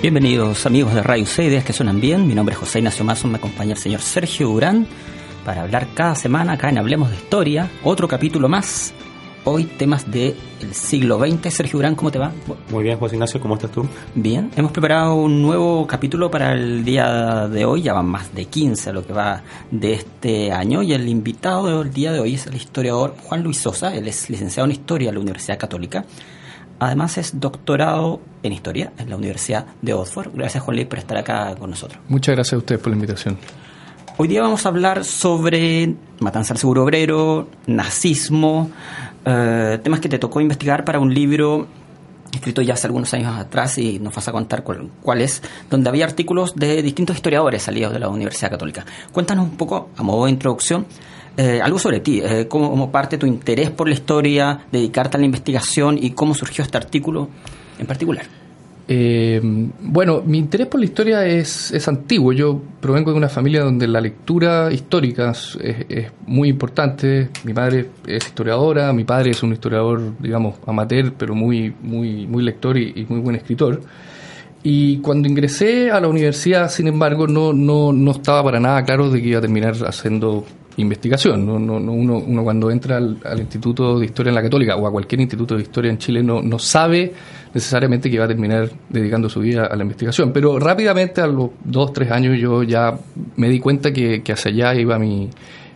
Bienvenidos amigos de Radio C, Ideas que suenan bien. Mi nombre es José Ignacio Mason, me acompaña el señor Sergio Durán para hablar cada semana acá en Hablemos de Historia, otro capítulo más. Hoy temas del siglo XX. Sergio Durán, ¿cómo te va? Muy bien, José Ignacio, ¿cómo estás tú? Bien, hemos preparado un nuevo capítulo para el día de hoy, ya van más de 15 lo que va de este año y el invitado del día de hoy es el historiador Juan Luis Sosa, él es licenciado en Historia en la Universidad Católica Además es doctorado en historia en la Universidad de Oxford. Gracias Juan Luis por estar acá con nosotros. Muchas gracias a ustedes por la invitación. Hoy día vamos a hablar sobre matanza al seguro obrero, nazismo, eh, temas que te tocó investigar para un libro escrito ya hace algunos años atrás y nos vas a contar cuál, cuál, es, donde había artículos de distintos historiadores salidos de la Universidad Católica. Cuéntanos un poco, a modo de introducción, eh, algo sobre ti, eh, cómo, parte tu interés por la historia, dedicarte a la investigación y cómo surgió este artículo en particular. Eh, bueno, mi interés por la historia es, es, antiguo. Yo provengo de una familia donde la lectura histórica es, es, muy importante. Mi madre es historiadora, mi padre es un historiador, digamos, amateur, pero muy, muy, muy lector y, y muy buen escritor. Y cuando ingresé a la universidad, sin embargo, no, no, no estaba para nada claro de que iba a terminar haciendo investigación. No, no, uno, uno, cuando entra al, Instituto de Historia en la Católica o a cualquier instituto de historia en Chile no, no sabe necesariamente que va a terminar dedicando su vida a la investigación. Pero rápidamente, a los dos, tres años, yo ya me di cuenta que, que hacia allá iba mi,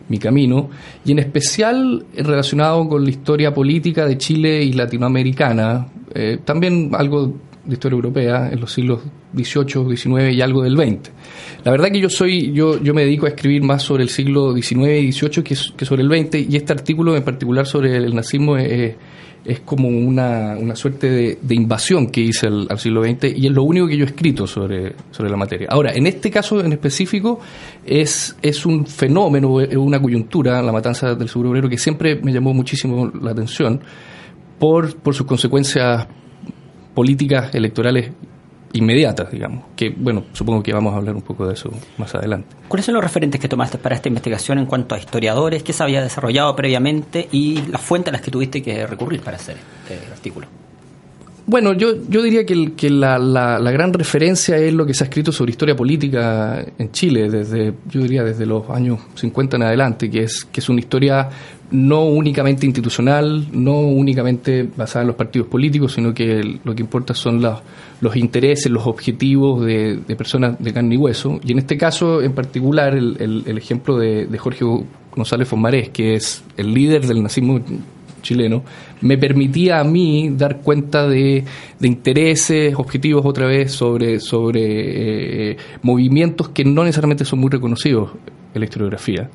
mi camino, y en especial relacionado con la historia política de Chile y latinoamericana, eh, también algo de historia europea en los siglos XVIII, XIX y algo del XX. La verdad que yo soy, yo, yo me dedico a escribir más sobre el siglo XIX y XVIII que, que sobre el XX, y este artículo en particular sobre el nazismo es, es como una, una suerte de, invasión que hice al, siglo XX y es lo único que yo he escrito sobre, sobre la materia. Ahora, en este caso en específico es, es un fenómeno, es una coyuntura, la matanza del seguro obrero, que siempre me llamó muchísimo la atención por, por sus consecuencias políticas electorales inmediatas, digamos. Que, bueno, supongo que vamos a hablar un poco de eso más adelante. ¿Cuáles son los referentes que tomaste para esta investigación en cuanto a historiadores? ¿Qué se había desarrollado previamente y las fuentes a las que tuviste que recurrir para hacer este artículo? Bueno, yo, yo diría que, que la, la, gran referencia es lo que se ha escrito sobre historia política en Chile, desde, yo diría desde los años 50 en adelante, que es, que es una historia no únicamente institucional, no únicamente basada en los partidos políticos, sino que lo que importa son los intereses, los objetivos de, personas de carne y hueso. Y en este caso, en particular, el, el, ejemplo de, de Jorge González Fonmarés, que es el líder del nazismo chileno, me permitía a mí dar cuenta de, intereses, objetivos otra vez sobre, sobre eh, movimientos que no necesariamente son muy reconocidos en la historiografía.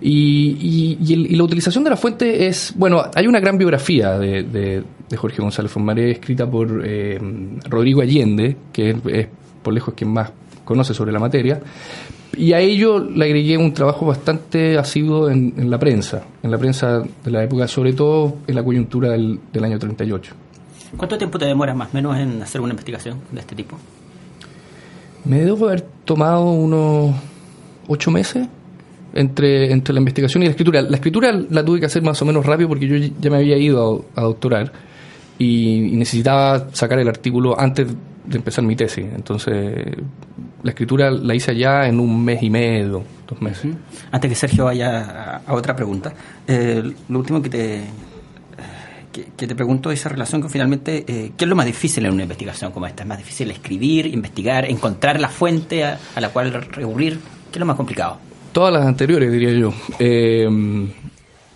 Y, y, la utilización de la fuente es, bueno, hay una gran biografía de, de, Jorge González Fonmaré escrita por eh, Rodrigo Allende, que es, por lejos quien más conoce sobre la materia, y a ello le agregué un trabajo bastante asiduo en, en, la prensa, en la prensa de la época, sobre todo en la coyuntura del, del año 38. ¿Cuánto tiempo te demora más o menos en hacer una investigación de este tipo? Me debo haber tomado unos ocho meses entre, entre la investigación y la escritura. La escritura la tuve que hacer más o menos rápido porque yo ya me había ido a, doctorar y, necesitaba sacar el artículo antes de empezar mi tesis. Entonces, la escritura la hice allá en un mes y medio, dos meses. Antes que Sergio vaya a, otra pregunta, eh, lo último que te, que, te pregunto esa relación con finalmente, eh, ¿qué es lo más difícil en una investigación como esta? ¿Es más difícil escribir, investigar, encontrar la fuente a, a la cual recurrir? ¿Qué es lo más complicado? Todas las anteriores, diría yo. Eh,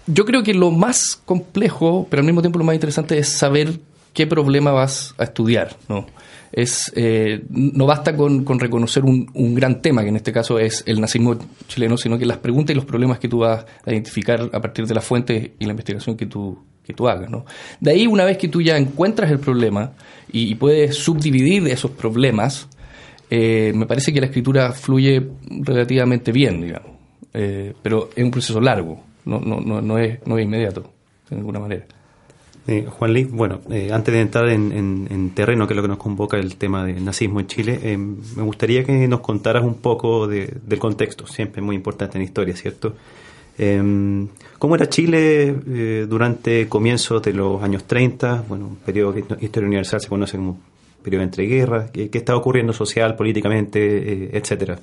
yo creo que lo más complejo, pero al mismo tiempo lo más interesante, es saber qué problema vas a estudiar, ¿no? Es, eh, no basta con, reconocer un, un, gran tema, que en este caso es el nazismo chileno, sino que las preguntas y los problemas que tú vas a identificar a partir de la fuente y la investigación que tú, que tú hagas. ¿no? De ahí, una vez que tú ya encuentras el problema y, puedes subdividir esos problemas, eh, me parece que la escritura fluye relativamente bien, digamos. Eh, pero es un proceso largo, no, no, no, no, es, no es inmediato, de ninguna manera. Eh, Juan Lee, bueno, eh, antes de entrar en, terreno, que es lo que nos convoca el tema del nazismo en Chile, eh, me gustaría que nos contaras un poco del contexto, siempre muy importante en historia, ¿cierto? ¿Cómo era Chile durante comienzos de los años 30? Bueno, un periodo que Historia Universal se conoce como periodo entre guerras. ¿Qué, qué estaba ocurriendo social, políticamente, etcétera?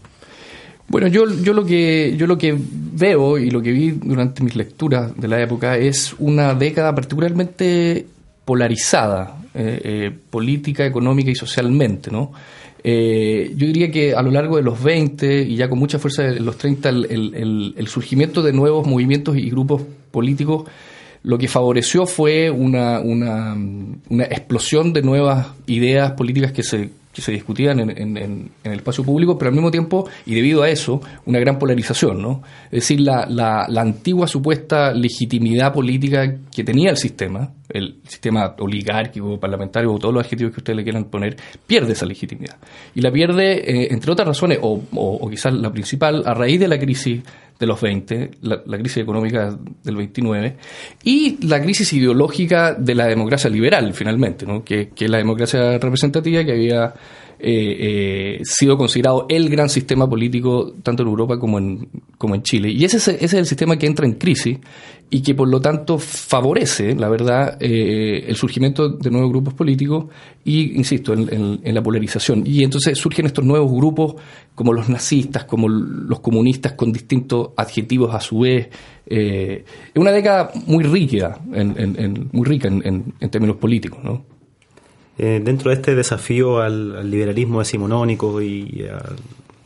Bueno, yo, yo, lo que, yo lo que veo y lo que vi durante mis lecturas de la época es una década particularmente polarizada, eh, eh, política, económica y socialmente, ¿no? Eh, yo diría que a lo largo de los 20 y ya con mucha fuerza en los 30, el, surgimiento de nuevos movimientos y grupos políticos lo que favoreció fue una, una explosión de nuevas ideas políticas que se que se discutían en, en, el espacio público, pero al mismo tiempo, y debido a eso, una gran polarización, ¿no? Es decir, la, la, la antigua supuesta legitimidad política que tenía el sistema, el sistema oligárquico, parlamentario, o todos los adjetivos que ustedes le quieran poner, pierde esa legitimidad. Y la pierde, eh, entre otras razones, o, o, quizás la principal, a raíz de la crisis de los 20, la, la, crisis económica del 29, y la crisis ideológica de la democracia liberal, finalmente, ¿no? que, que la democracia representativa que había eh, eh, sido considerado el gran sistema político tanto en Europa como en, como en Chile. Y ese, es el sistema que entra en crisis y que por lo tanto favorece, la verdad, eh, el surgimiento de nuevos grupos políticos y, insisto, en, la polarización. Y entonces surgen estos nuevos grupos como los nazistas, como los comunistas con distintos adjetivos a su vez. es una década muy rica, en, muy rica en, términos políticos, ¿no? Eh, dentro de este desafío al, liberalismo decimonónico y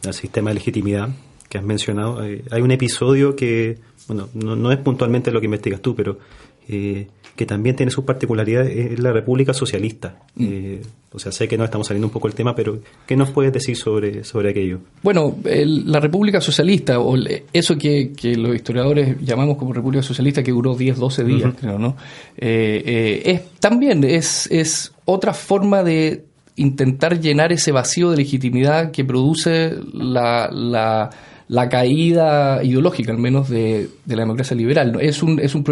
al, sistema de legitimidad que has mencionado, eh, hay un episodio que, bueno, no, es puntualmente lo que investigas tú, pero eh, que también tiene sus particularidades, es la República Socialista. Mm. Eh, o sea, sé que no estamos saliendo un poco el tema, pero ¿qué nos puedes decir sobre, sobre aquello? Bueno, la República Socialista, o eso que, los historiadores llamamos como República Socialista, que duró 10, 12 días, creo, ¿no? Eh, eh, es, también es, es otra forma de intentar llenar ese vacío de legitimidad que produce la, la, la caída ideológica, al menos, de, de la democracia liberal. Es un, es un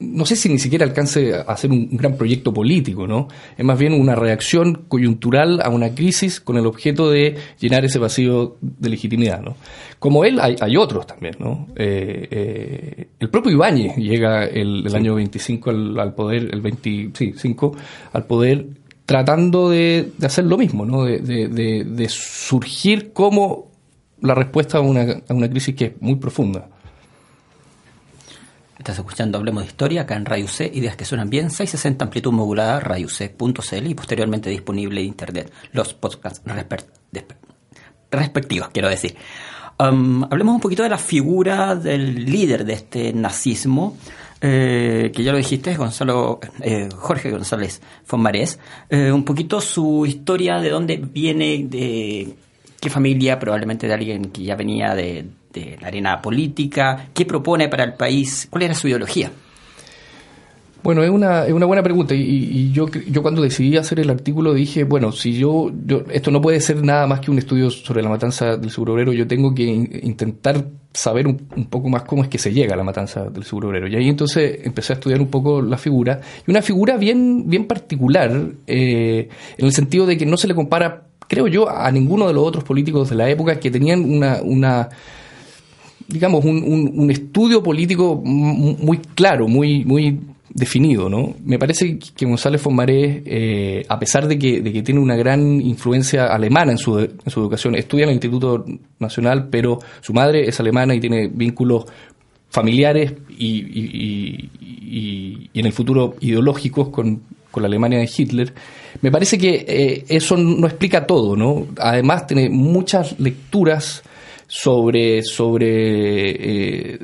no sé si ni siquiera alcance a ser un, gran proyecto político, ¿no? Es más bien una reacción coyuntural a una crisis con el objeto de llenar ese vacío de legitimidad, ¿no? Como él, hay, hay otros también, ¿no? Eh, eh, el propio Ibáñez llega el, año 25 al, poder, el 25 al poder tratando de, hacer lo mismo, ¿no? De, de, surgir como la respuesta a una, a una crisis que es muy profunda. Estás escuchando Hablemos de Historia acá en Radio C, ideas que suenan bien, 660 amplitud modulada, radioc.cl y posteriormente disponible en internet los podcasts respectivos, quiero decir. Um, hablemos un poquito de la figura del líder de este nazismo, eh, que ya lo dijiste, Gonzalo, eh, Jorge González Fonmarés, eh, un poquito su historia, de dónde viene, de qué familia, probablemente de alguien que ya venía de, de la arena política? ¿Qué propone para el país? ¿Cuál era su ideología? Bueno, es una, es una buena pregunta y, yo, yo cuando decidí hacer el artículo dije, bueno, si yo, yo, esto no puede ser nada más que un estudio sobre la matanza del seguro obrero, yo tengo que intentar saber un, poco más cómo es que se llega a la matanza del seguro obrero. Y ahí entonces empecé a estudiar un poco la figura, y una figura bien, bien particular, eh, en el sentido de que no se le compara, creo yo, a ninguno de los otros políticos de la época que tenían una... digamos, un, estudio político muy claro, muy, muy definido, ¿no? Me parece que González Fomaré, eh, a pesar de que, tiene una gran influencia alemana en su, en su educación, estudia en el Instituto Nacional, pero su madre es alemana y tiene vínculos familiares y, en el futuro ideológicos con, la Alemania de Hitler, me parece que eh, eso no explica todo, ¿no? Además tiene muchas lecturas sobre, sobre, eh,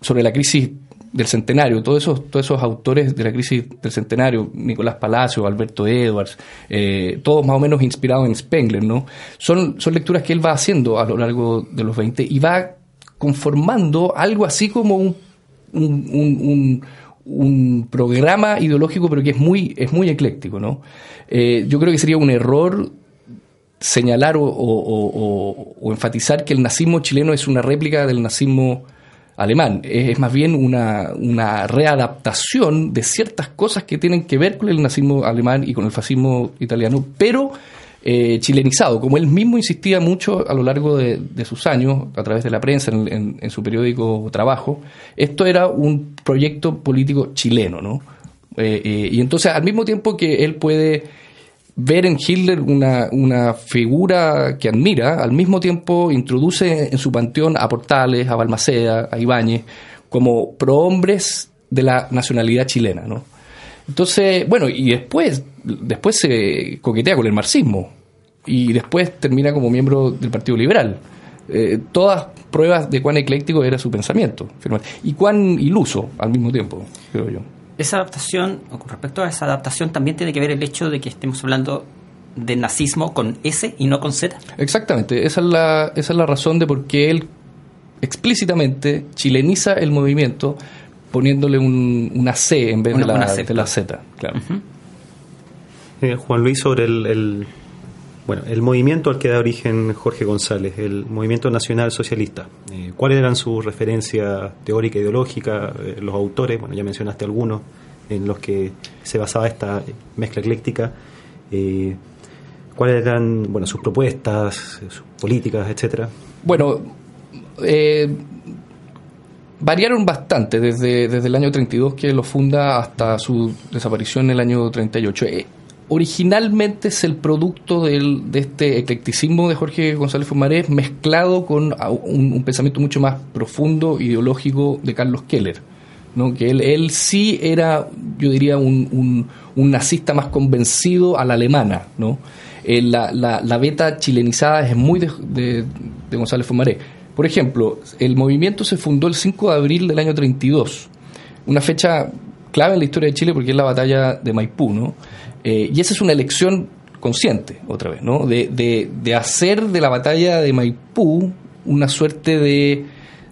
sobre la crisis del centenario, todos esos, todos esos autores de la crisis del centenario, Nicolás Palacio, Alberto Edwards, eh, todos más o menos inspirados en Spengler, ¿no? Son, son lecturas que él va haciendo a lo largo de los 20 y va conformando algo así como un, un, un, programa ideológico, pero que es muy, es muy ecléctico, ¿no? Eh, yo creo que sería un error señalar o, o, enfatizar que el nazismo chileno es una réplica del nazismo alemán. Es, más bien una, readaptación de ciertas cosas que tienen que ver con el nazismo alemán y con el fascismo italiano, pero eh, chilenizado, como él mismo insistía mucho a lo largo de, sus años, a través de la prensa, en, su periódico Trabajo, esto era un proyecto político chileno, ¿no? Eh, eh, y entonces, al mismo tiempo que él puede ver en Hitler una, una, figura que admira, al mismo tiempo introduce en su panteón a Portales, a Balmaceda, a Ibáñez, como prohombres de la nacionalidad chilena, ¿no? Entonces, bueno, y después, después se coquetea con el marxismo y después termina como miembro del Partido Liberal. Eh, todas pruebas de cuán ecléctico era su pensamiento y cuán iluso al mismo tiempo, creo yo esa adaptación, o con respecto a esa adaptación, también tiene que ver el hecho de que estemos hablando de nazismo con S y no con Z. Exactamente, esa es la, esa es la razón de por qué él explícitamente chileniza el movimiento poniéndole un, una C en vez de, la, de, la, Z. Claro. Eh, Juan Luis, sobre el bueno, el movimiento al que da origen Jorge González, el Movimiento Nacional Socialista. Eh, ¿Cuáles eran sus referencias teórica, ideológica, eh, los autores? Bueno, ya mencionaste algunos en los que se basaba esta mezcla ecléctica. Eh, ¿Cuáles eran bueno, sus propuestas, sus políticas, etcétera? Bueno, variaron bastante desde, desde el año 32 que lo funda hasta su desaparición en el año 38 originalmente es el producto del, de este eclecticismo de Jorge González Fumarés mezclado con un, pensamiento mucho más profundo, ideológico de Carlos Keller. ¿no? que él, sí era, yo diría, un, nazista más convencido a la alemana. ¿no? Eh, la, la, beta chilenizada es muy de, de, González Fumaré. Por ejemplo, el movimiento se fundó el 5 de abril del año 32, una fecha clave en la historia de Chile porque es la batalla de Maipú. ¿no? Eh, y esa es una elección consciente, otra vez, ¿no? De, hacer de la batalla de Maipú una suerte de,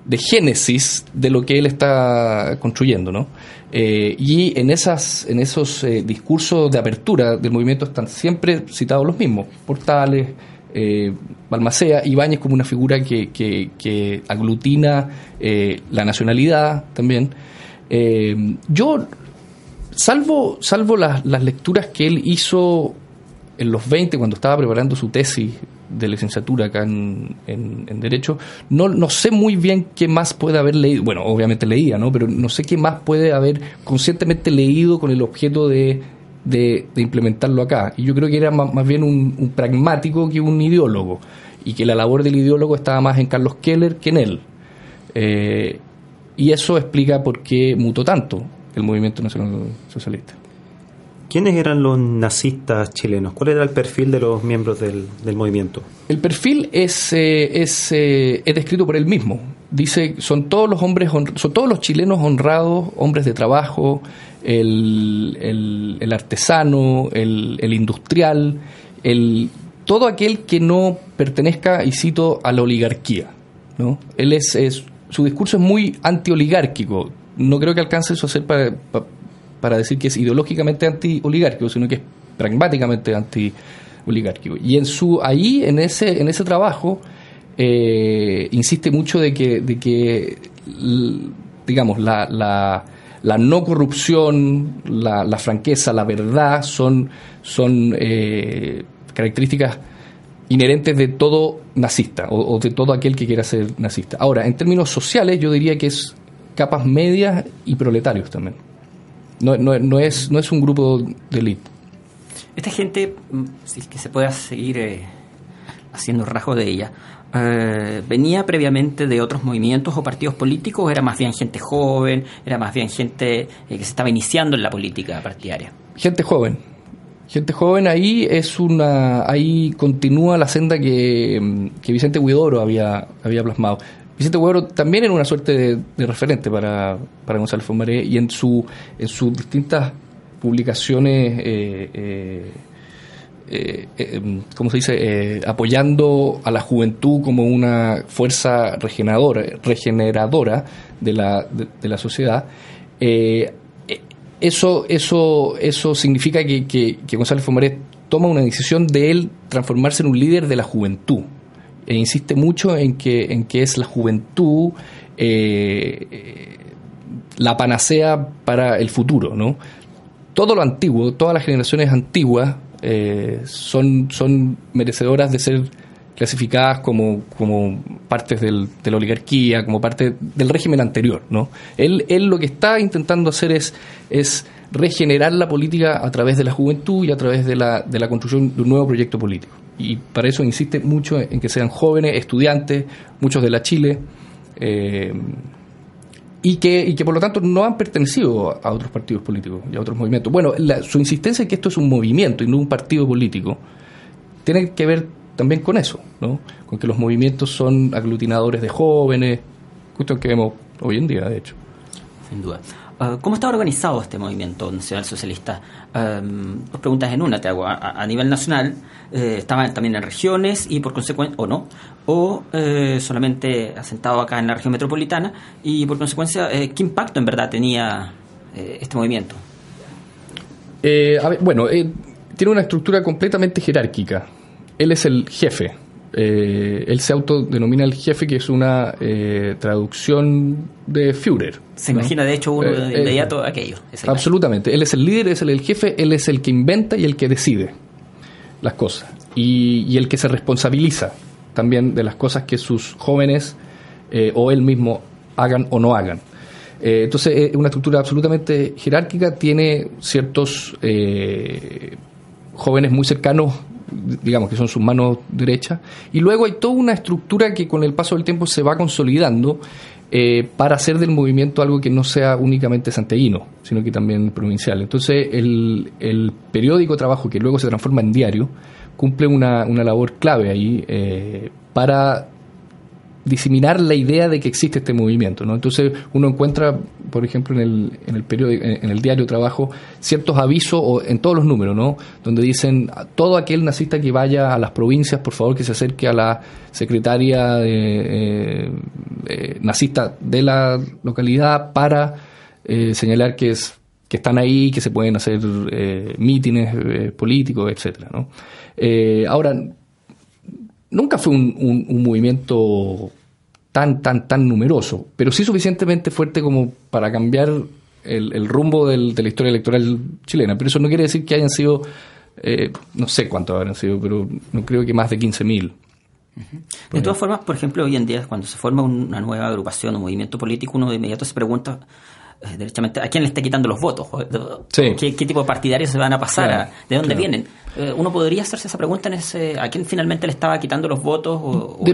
de génesis de lo que él está construyendo, ¿no? Eh, y en, esas, en esos eh, discursos de apertura del movimiento están siempre citados los mismos, Portales, eh, Balmacea, Ibáñez como una figura que, que, aglutina la nacionalidad también. yo salvo, salvo las, lecturas que él hizo en los 20, cuando estaba preparando su tesis de licenciatura acá en, en, Derecho, no, no sé muy bien qué más puede haber leído. Bueno, obviamente leía, ¿no? Pero no sé qué más puede haber conscientemente leído con el objeto de, de, implementarlo acá. Y yo creo que era más, bien un, pragmático que un ideólogo. Y que la labor del ideólogo estaba más en Carlos Keller que en él. Eh, y eso explica por qué mutó tanto el movimiento nacional socialista. ¿Quiénes eran los nazistas chilenos? ¿Cuál era el perfil de los miembros del, movimiento? El perfil es, eh, es, eh, es, descrito por él mismo. Dice, son todos los hombres, son todos los chilenos honrados, hombres de trabajo, el, el, artesano, el, el, industrial, el, todo aquel que no pertenezca, y cito, a la oligarquía. ¿no? Él es, su discurso es muy antioligárquico, no creo que alcance eso a ser para, para, decir que es ideológicamente anti-oligárquico, sino que es pragmáticamente anti-oligárquico. Y en su, ahí, en ese, en ese trabajo, eh, insiste mucho de que, de que digamos, la, la, la no corrupción, la, la, franqueza, la verdad son, son eh, características inherentes de todo nazista o, o, de todo aquel que quiera ser nazista. Ahora, en términos sociales, yo diría que es capas medias y proletarios también. No, no, no, es, no es un grupo de élite. Esta gente, mm, si es que se pueda seguir eh, haciendo rasgos de ella, eh, ¿venía previamente de otros movimientos o partidos políticos? ¿Era más bien gente joven? ¿Era más bien gente eh, que se estaba iniciando en la política partidaria? Gente joven. Gente joven ahí es una ahí continúa la senda que, que Vicente Huidoro había, había plasmado Vicente Huidobro también era una suerte de, referente para, para Gonzalo Fomaré y en, su, en sus distintas publicaciones, eh, eh, eh, em, ¿cómo se dice?, apoyando a la juventud como una fuerza regeneradora, regeneradora de, la, de, la sociedad. Eso, eso, eso significa que, que, que Gonzalo Fomaré toma una decisión de él transformarse en un líder de la juventud. E insiste mucho en que, en que es la juventud eh, la panacea para el futuro, ¿no? Todo lo antiguo, todas las generaciones antiguas eh, son, son merecedoras de ser clasificadas como, como partes del, de la oligarquía, como parte del régimen anterior, ¿no? Él, él lo que está intentando hacer es, es regenerar la política a través de la juventud y a través de la, de la construcción de un nuevo proyecto político. Y para eso insiste mucho en que sean jóvenes, estudiantes, muchos de la Chile, eh, y, que, y que por lo tanto no han pertenecido a otros partidos políticos y a otros movimientos. Bueno, su insistencia en que esto es un movimiento y no un partido político tiene que ver también con eso, ¿no? con que los movimientos son aglutinadores de jóvenes, justo que vemos hoy en día, de hecho. Sin duda. Ah, ¿Cómo está organizado este movimiento nacional socialista? dos preguntas en una te hago. A, nivel nacional, eh, ¿estaban también en regiones y por consecuencia, o no? ¿O eh, solamente asentado acá en la región metropolitana? Y por consecuencia, eh, ¿qué impacto en verdad tenía este movimiento? bueno, tiene una estructura completamente jerárquica. Él es el jefe eh, él se autodenomina el jefe, que es una eh, traducción de Führer. Se imagina, de hecho, uno eh, de inmediato aquello. Absolutamente. Él es el líder, es el, jefe, él es el que inventa y el que decide las cosas. Y, el que se responsabiliza también de las cosas que sus jóvenes o él mismo hagan o no hagan. entonces, es una estructura absolutamente jerárquica, tiene ciertos jóvenes muy cercanos digamos que son sus manos derechas, y luego hay toda una estructura que con el paso del tiempo se va consolidando eh, para hacer del movimiento algo que no sea únicamente santeguino, sino que también provincial. Entonces, el, el periódico trabajo que luego se transforma en diario cumple una, una labor clave ahí eh, para diseminar la idea de que existe este movimiento. ¿no? Entonces uno encuentra, por ejemplo, en el, en el, periódico, en el diario Trabajo, ciertos avisos o en todos los números, ¿no? donde dicen todo aquel nazista que vaya a las provincias, por favor que se acerque a la secretaria eh, eh, nazista de la localidad para eh, señalar que es que están ahí, que se pueden hacer mítines políticos, etcétera, ¿no? ahora, nunca fue un, un, movimiento tan, tan, tan numeroso, pero sí suficientemente fuerte como para cambiar el, el rumbo del, de la historia electoral chilena. Pero eso no quiere decir que hayan sido, eh, no sé cuántos habrán sido, pero no creo que más de 15.000. De todas formas, por ejemplo, hoy en día, cuando se forma una nueva agrupación o movimiento político, uno de inmediato se pregunta derechamente, ¿a quién le está quitando los votos? ¿Qué, tipo de partidarios se van a pasar? ¿De dónde vienen? Eh, uno podría hacerse esa pregunta en ese, ¿a quién finalmente le estaba quitando los votos o,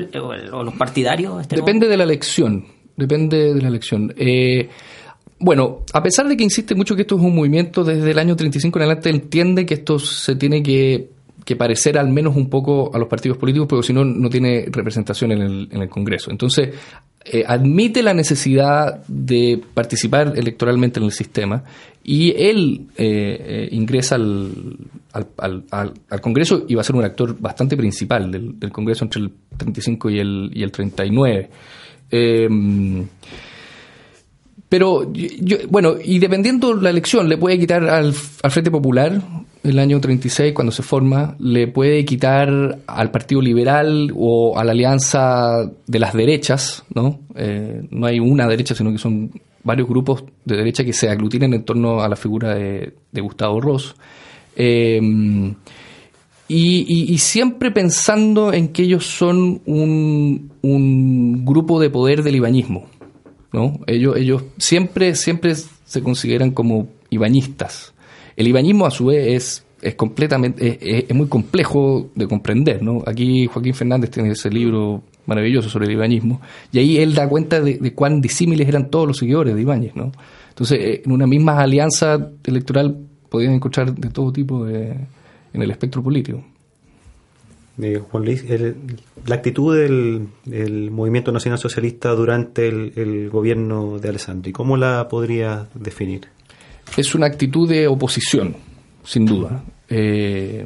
los partidarios? Este depende de la elección, depende de la elección. Eh, bueno, a pesar de que insiste mucho que esto es un movimiento desde el año 35 en adelante, entiende que esto se tiene que, parecer al menos un poco a los partidos políticos, porque si no, no tiene representación en el, en el Congreso. Entonces, eh, admite la necesidad de participar electoralmente en el sistema y él eh, eh, ingresa al, Congreso y va a ser un actor bastante principal del, del Congreso entre el 35 y el, y el 39. Pero, yo, bueno, y dependiendo la elección, le puede quitar al, Frente Popular el año 36, cuando se forma, le puede quitar al Partido Liberal o a la Alianza de las Derechas, ¿no? Eh, no hay una derecha, sino que son varios grupos de derecha que se aglutinan en torno a la figura de, Gustavo Ross. Eh, y, siempre pensando en que ellos son un, un grupo de poder del ibañismo. ¿No? Ellos, ellos siempre, siempre se consideran como ibañistas. El ibañismo, a su vez, es, es completamente, es, muy complejo de comprender, ¿no? Aquí Joaquín Fernández tiene ese libro maravilloso sobre el ibañismo, y ahí él da cuenta de, cuán disímiles eran todos los seguidores de Ibáñez, ¿no? Entonces, eh, en una misma alianza electoral podían encontrar de todo tipo de, en el espectro político. Eh, Luis, la actitud del, movimiento nacional socialista durante el, gobierno de Alessandri, ¿cómo la podría definir? Es una actitud de oposición, sin duda. Eh,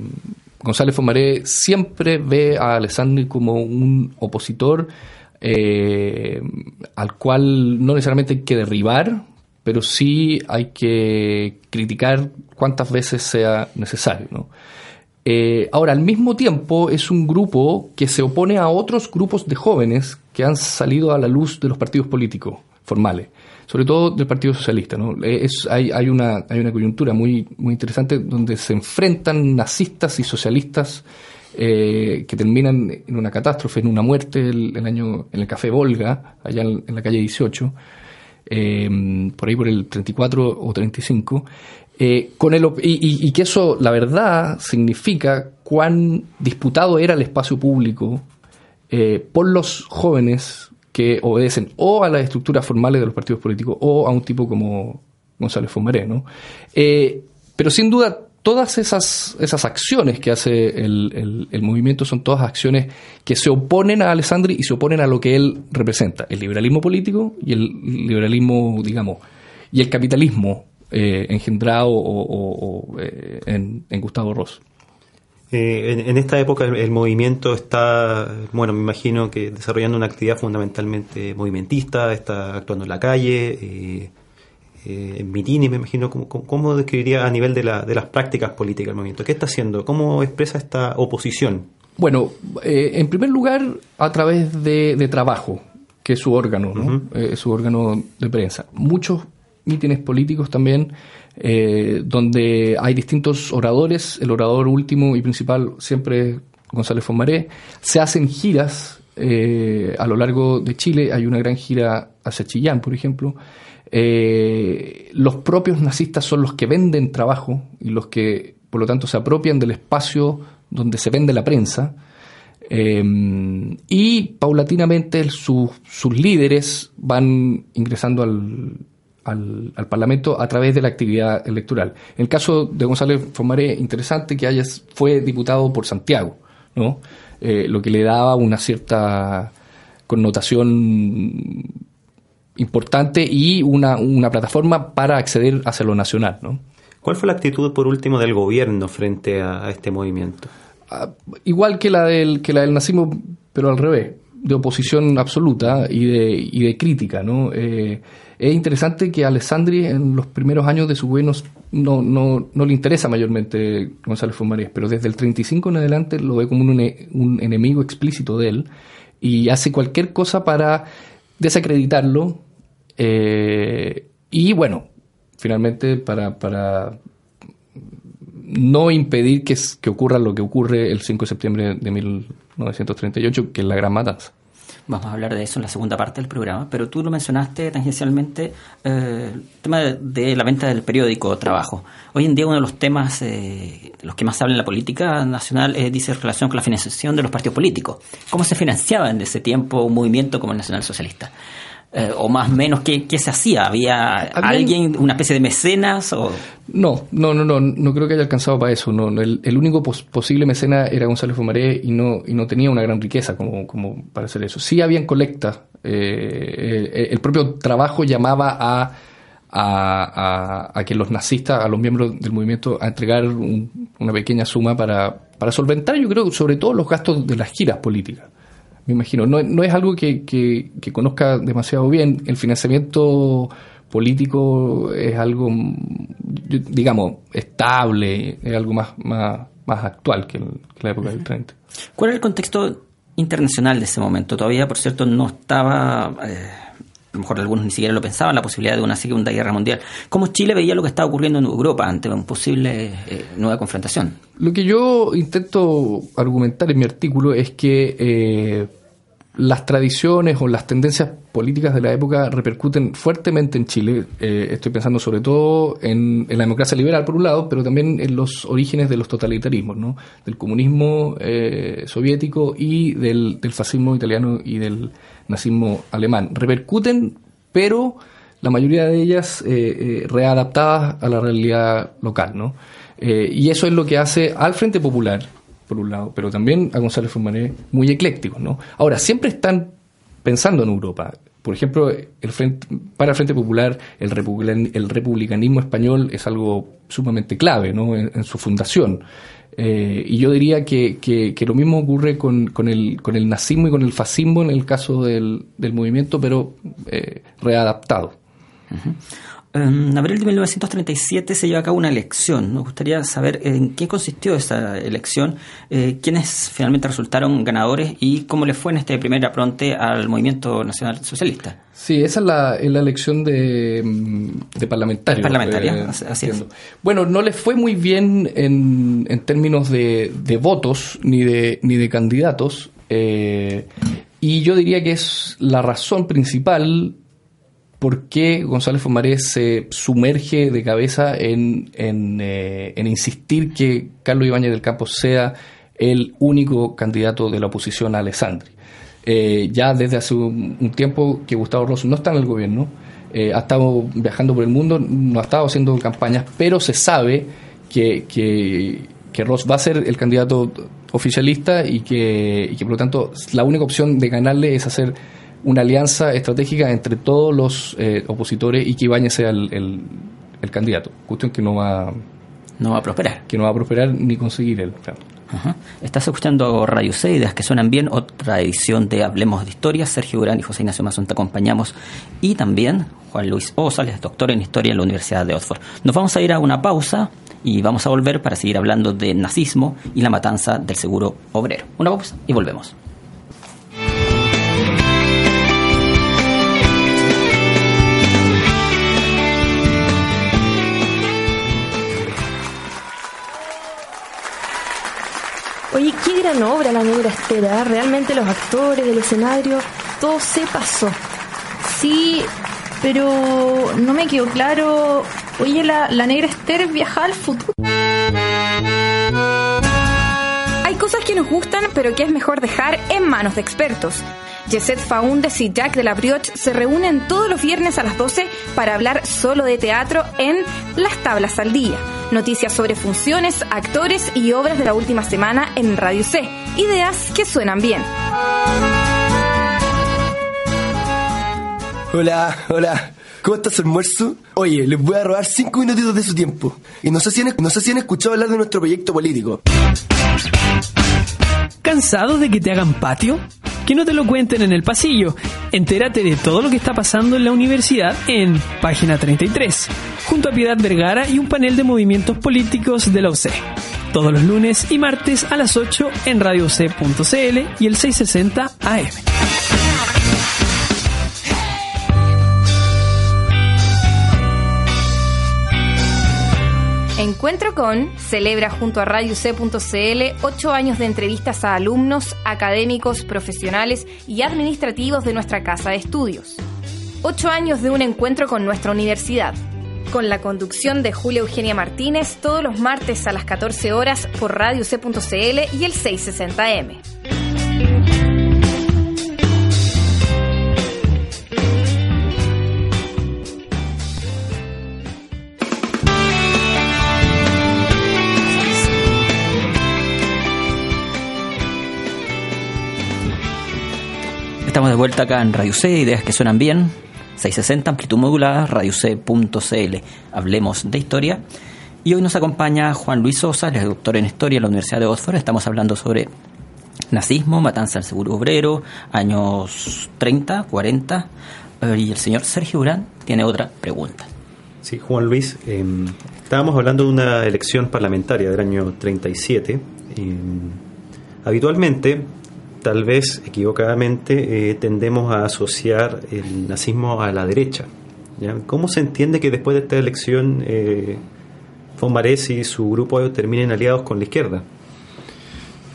González Fomaré siempre ve a Alessandri como un opositor eh, al cual no necesariamente hay que derribar, pero sí hay que criticar cuantas veces sea necesario. ¿no? Eh, ahora, al mismo tiempo, es un grupo que se opone a otros grupos de jóvenes que han salido a la luz de los partidos políticos formales, sobre todo del Partido Socialista. ¿no? Eh, es, hay, hay, una, hay una coyuntura muy, interesante donde se enfrentan nazistas y socialistas eh, que terminan en una catástrofe, en una muerte el, año en el Café Volga, allá en, la calle 18, por ahí por el 34 o 35. Eh, con el, y, que eso, la verdad, significa cuán disputado era el espacio público eh, por los jóvenes que obedecen o a las estructuras formales de los partidos políticos o a un tipo como González Fomaré. ¿no? Eh, pero sin duda, todas esas, esas acciones que hace el, el, movimiento son todas acciones que se oponen a Alessandri y se oponen a lo que él representa, el liberalismo político y el liberalismo, digamos, y el capitalismo eh, engendrado eh, en, Gustavo Ross. Eh, en, esta época el, movimiento está, bueno, me imagino que desarrollando una actividad fundamentalmente movimentista, está actuando en la calle, en mitines, me imagino. ¿cómo, describiría a nivel de, la, de las prácticas políticas el movimiento? ¿Qué está haciendo? ¿Cómo expresa esta oposición? Bueno, en primer lugar, a través de, trabajo, que es su órgano, ¿no? su órgano de prensa. Muchos mítines políticos también, eh, donde hay distintos oradores. El orador último y principal siempre es González Fomaré. Se hacen giras eh, a lo largo de Chile. Hay una gran gira hacia Chillán, por ejemplo. Eh, los propios nazistas son los que venden trabajo y los que, por lo tanto, se apropian del espacio donde se vende la prensa. y paulatinamente sus líderes van ingresando al, al, Parlamento a través de la actividad electoral. En el caso de González Fomaré, interesante que haya, fue diputado por Santiago, ¿no? Eh, lo que le daba una cierta connotación importante y una, una plataforma para acceder hacia lo nacional. ¿no? ¿Cuál fue la actitud, por último, del gobierno frente a, este movimiento? Ah, igual que la, del, que la del nazismo, pero al revés, de oposición absoluta y de, y de crítica. ¿no? Eh, es interesante que Alessandri en los primeros años de su gobierno no, no, no le interesa mayormente González Fumarías, pero desde el 35 en adelante lo ve como un, un enemigo explícito de él y hace cualquier cosa para desacreditarlo eh, y bueno, finalmente para, para no impedir que, que ocurra lo que ocurre el 5 de septiembre de 1938, que es la gran matanza. Vamos a hablar de eso en la segunda parte del programa, pero tú lo mencionaste tangencialmente, eh, el tema de, la venta del periódico Trabajo. Hoy en día uno de los temas, eh, los que más se habla en la política nacional, es, dice, relación con la financiación de los partidos políticos. ¿Cómo se financiaba en ese tiempo un movimiento como el Nacional Socialista? Eh, o más o menos qué, se hacía? ¿Había, alguien, una especie de mecenas? O... No, no, no, no, no creo que haya alcanzado para eso. No, el, único posible mecena era González Fumaré y no, y no tenía una gran riqueza como, como para hacer eso. Sí habían colectas. Eh, el propio trabajo llamaba a, a, a, que los nazistas, a los miembros del movimiento, a entregar una pequeña suma para, para solventar, yo creo, sobre todo los gastos de las giras políticas me imagino. No, no es algo que, que, conozca demasiado bien. El financiamiento político es algo, digamos, estable, es algo más, más, más actual que, la época del 30. ¿Cuál es el contexto internacional de ese momento? Todavía, por cierto, no estaba... Eh, a lo mejor algunos ni siquiera lo pensaban, la posibilidad de una segunda guerra mundial. ¿Cómo Chile veía lo que estaba ocurriendo en Europa ante una posible eh, nueva confrontación? Lo que yo intento argumentar en mi artículo es que eh, las tradiciones o las tendencias políticas de la época repercuten fuertemente en Chile. Eh, estoy pensando sobre todo en, la democracia liberal, por un lado, pero también en los orígenes de los totalitarismos, ¿no? del comunismo eh, soviético y del, fascismo italiano y del nazismo alemán. Repercuten, pero la mayoría de ellas eh, readaptadas a la realidad local. ¿no? y eso es lo que hace al Frente Popular por un lado, pero también a González Fonmaré muy eclécticos, ¿no? Ahora, siempre están pensando en Europa. Por ejemplo, el frente, para el Frente Popular, el, republicanismo español es algo sumamente clave ¿no? en, su fundación. Eh, y yo diría que, que, lo mismo ocurre con, con, el, con el nazismo y con el fascismo en el caso del, del movimiento, pero eh, readaptado. En abril de 1937 se lleva a cabo una elección. Nos gustaría saber en qué consistió esa elección, eh, quiénes finalmente resultaron ganadores y cómo le fue en este primer apronte al movimiento nacional socialista. Sí, esa es la, elección de, de parlamentario. Parlamentaria, eh, así es. Bueno, no le fue muy bien en, en términos de, de, votos ni de, ni de candidatos. Eh, y yo diría que es la razón principal por qué González Fomarés se sumerge de cabeza en, eh, en, insistir que Carlos Ibáñez del Campo sea el único candidato de la oposición a Alessandri. Eh, ya desde hace un, tiempo que Gustavo Ross no está en el gobierno, eh, ha estado viajando por el mundo, no ha estado haciendo campañas, pero se sabe que, que, Ross va a ser el candidato oficialista y que, y que por lo tanto la única opción de ganarle es hacer una alianza estratégica entre todos los eh, opositores y que Ibáñez sea el, el, candidato. Cuestión que no va, no va a prosperar. Que no va a prosperar ni conseguir él. Estás escuchando Radio C, ideas que suenan bien, otra edición de Hablemos de Historia. Sergio Durán y José Ignacio Mazón te acompañamos. Y también Juan Luis Osales, doctor en Historia en la Universidad de Oxford. Nos vamos a ir a una pausa y vamos a volver para seguir hablando de nazismo y la matanza del seguro obrero. Una pausa y volvemos. Oye, qué gran obra la negra Estera. ¿eh? Realmente los actores, el escenario, todo se pasó. Sí, pero no me quedó claro. Oye, la, la negra Esther viaja al futuro. Hay cosas que nos gustan, pero que es mejor dejar en manos de expertos. Jesset Faundes y Jack de la Brioche se reúnen todos los viernes a las 12 para hablar solo de teatro en Las Tablas al Día. Noticias sobre funciones, actores y obras de la última semana en Radio C. Ideas que suenan bien. Hola, hola. ¿Cómo estás, almuerzo? Oye, les voy a robar cinco minutitos de su tiempo. Y no sé si han, no sé si han escuchado hablar de nuestro proyecto político. ¿Cansado de que te hagan patio? Que no te lo cuenten en el pasillo. Entérate de todo lo que está pasando en la universidad en página 33, junto a Piedad Vergara y un panel de movimientos políticos de la UC. Todos los lunes y martes a las 8 en radiouc.cl y el 660 AM. Encuentro con celebra junto a Radio C.cl ocho años de entrevistas a alumnos, académicos, profesionales y administrativos de nuestra casa de estudios. Ocho años de un encuentro con nuestra universidad. Con la conducción de Julia Eugenia Martínez todos los martes a las 14 horas por Radio C.cl y el 660M. Estamos de vuelta acá en Radio C, ideas que suenan bien. 660, amplitud modulada, radioc.cl. Hablemos de historia. Y hoy nos acompaña Juan Luis Sosa, es doctor en historia en la Universidad de Oxford. Estamos hablando sobre nazismo, matanza del seguro obrero, años 30, 40. Y el señor Sergio Urán tiene otra pregunta. Sí, Juan Luis, em, estábamos hablando de una elección parlamentaria del año 37. Em, habitualmente tal vez equivocadamente eh, tendemos a asociar el nazismo a la derecha. ¿Cómo se entiende que después de esta elección eh, y su grupo terminen aliados con la izquierda?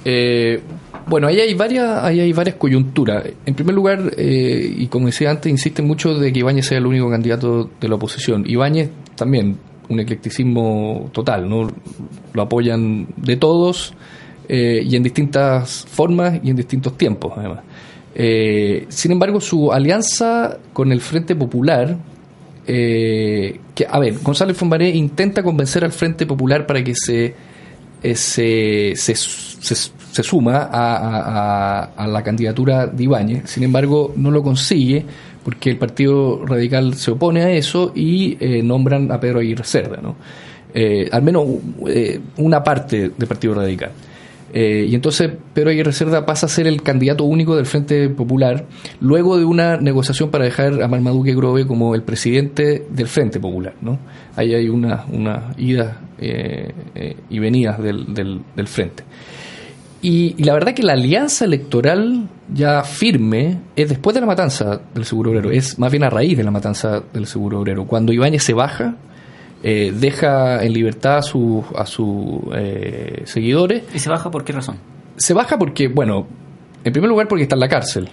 Eh, bueno, ahí hay varias, ahí hay varias coyunturas. En primer lugar, eh, y como decía antes, insiste mucho de que Ibáñez sea el único candidato de la oposición. Ibáñez también, un eclecticismo total, ¿no? Lo apoyan de todos eh, y en distintas formas y en distintos tiempos, además. Eh, sin embargo, su alianza con el Frente Popular, eh, que, a ver, González Fonbaré intenta convencer al Frente Popular para que se eh, se, se, se, suma a, a, la candidatura de Ibáñez. Sin embargo, no lo consigue porque el Partido Radical se opone a eso y eh, nombran a Pedro Aguirre Cerda, ¿no? Eh, al menos una parte del Partido Radical. Eh, y entonces Pedro Aguirre Cerda pasa a ser el candidato único del Frente Popular, luego de una negociación para dejar a Marmaduke Grove como el presidente del Frente Popular. ¿no? Ahí hay una, una ida eh, eh, y venidas del, del, Frente. Y, la verdad que la alianza electoral ya firme es después de la matanza del Seguro Obrero, es más bien a raíz de la matanza del Seguro Obrero. Cuando Ibáñez se baja, eh, deja en libertad a sus a sus eh, seguidores. ¿Y se baja por qué razón? Se baja porque, bueno, en primer lugar porque está en la cárcel.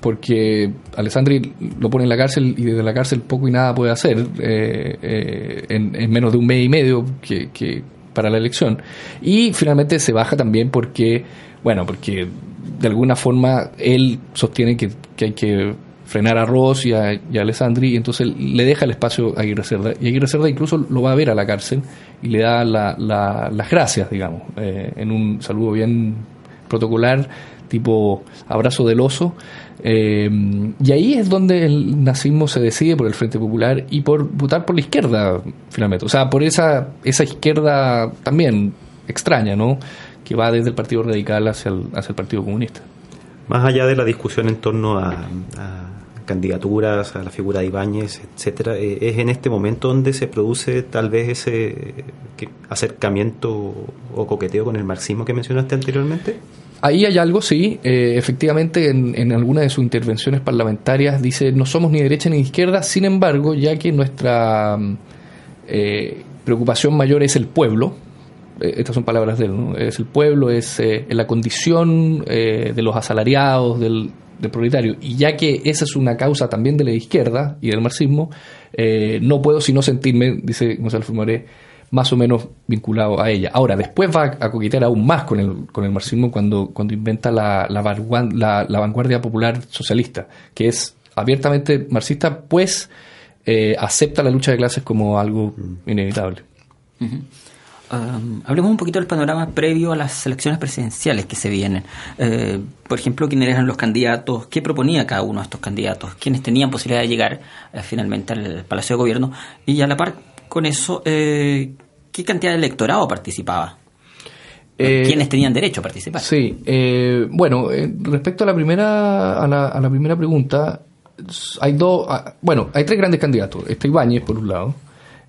Porque Alessandri lo pone en la cárcel y desde la cárcel poco y nada puede hacer eh, en, menos de un mes y medio que, que para la elección. Y finalmente se baja también porque, bueno, porque de alguna forma él sostiene que, que hay que frenar a Ross y a, Alessandri, y entonces le deja el espacio a Aguirre Cerda. Y Aguirre Cerda incluso lo va a ver a la cárcel y le da las gracias, digamos, eh, en un saludo bien protocolar, tipo abrazo del oso. Eh, y ahí es donde el nazismo se decide por el Frente Popular y por votar por la izquierda, finalmente. O sea, por esa, esa izquierda también extraña, ¿no? Que va desde el Partido Radical hacia el, hacia el Partido Comunista. Más allá de la discusión en torno a candidaturas, a la figura de Ibáñez, etcétera, eh, es en este momento donde se produce tal vez ese acercamiento o coqueteo con el marxismo que mencionaste anteriormente. Ahí hay algo, sí. Eh, efectivamente, en, en alguna de sus intervenciones parlamentarias dice no somos ni derecha ni izquierda, sin embargo, ya que nuestra eh, preocupación mayor es el pueblo, estas son palabras de él, ¿no? es el pueblo, es la condición de los asalariados, del, de proletario. Y ya que esa es una causa también de la izquierda y del marxismo, eh, no puedo sino sentirme, dice Gonzalo Fumoré, más o menos vinculado a ella. Ahora, después va a coquetear aún más con el, con el marxismo cuando, cuando inventa la, la, vanguardia popular socialista, que es abiertamente marxista, pues eh, acepta la lucha de clases como algo mm. Inevitable hablemos un poquito del panorama previo a las elecciones presidenciales que se vienen. Eh, por ejemplo, quiénes eran los candidatos, qué proponía cada uno de estos candidatos, quiénes tenían posibilidad de llegar eh, finalmente al Palacio de Gobierno y a la par con eso, eh, qué cantidad de electorado participaba. ¿Quiénes tenían derecho a participar? Sí, bueno, respecto a la primera a la, a la primera pregunta, hay dos, ah, bueno, hay tres grandes candidatos. Está Ibáñez, por un lado,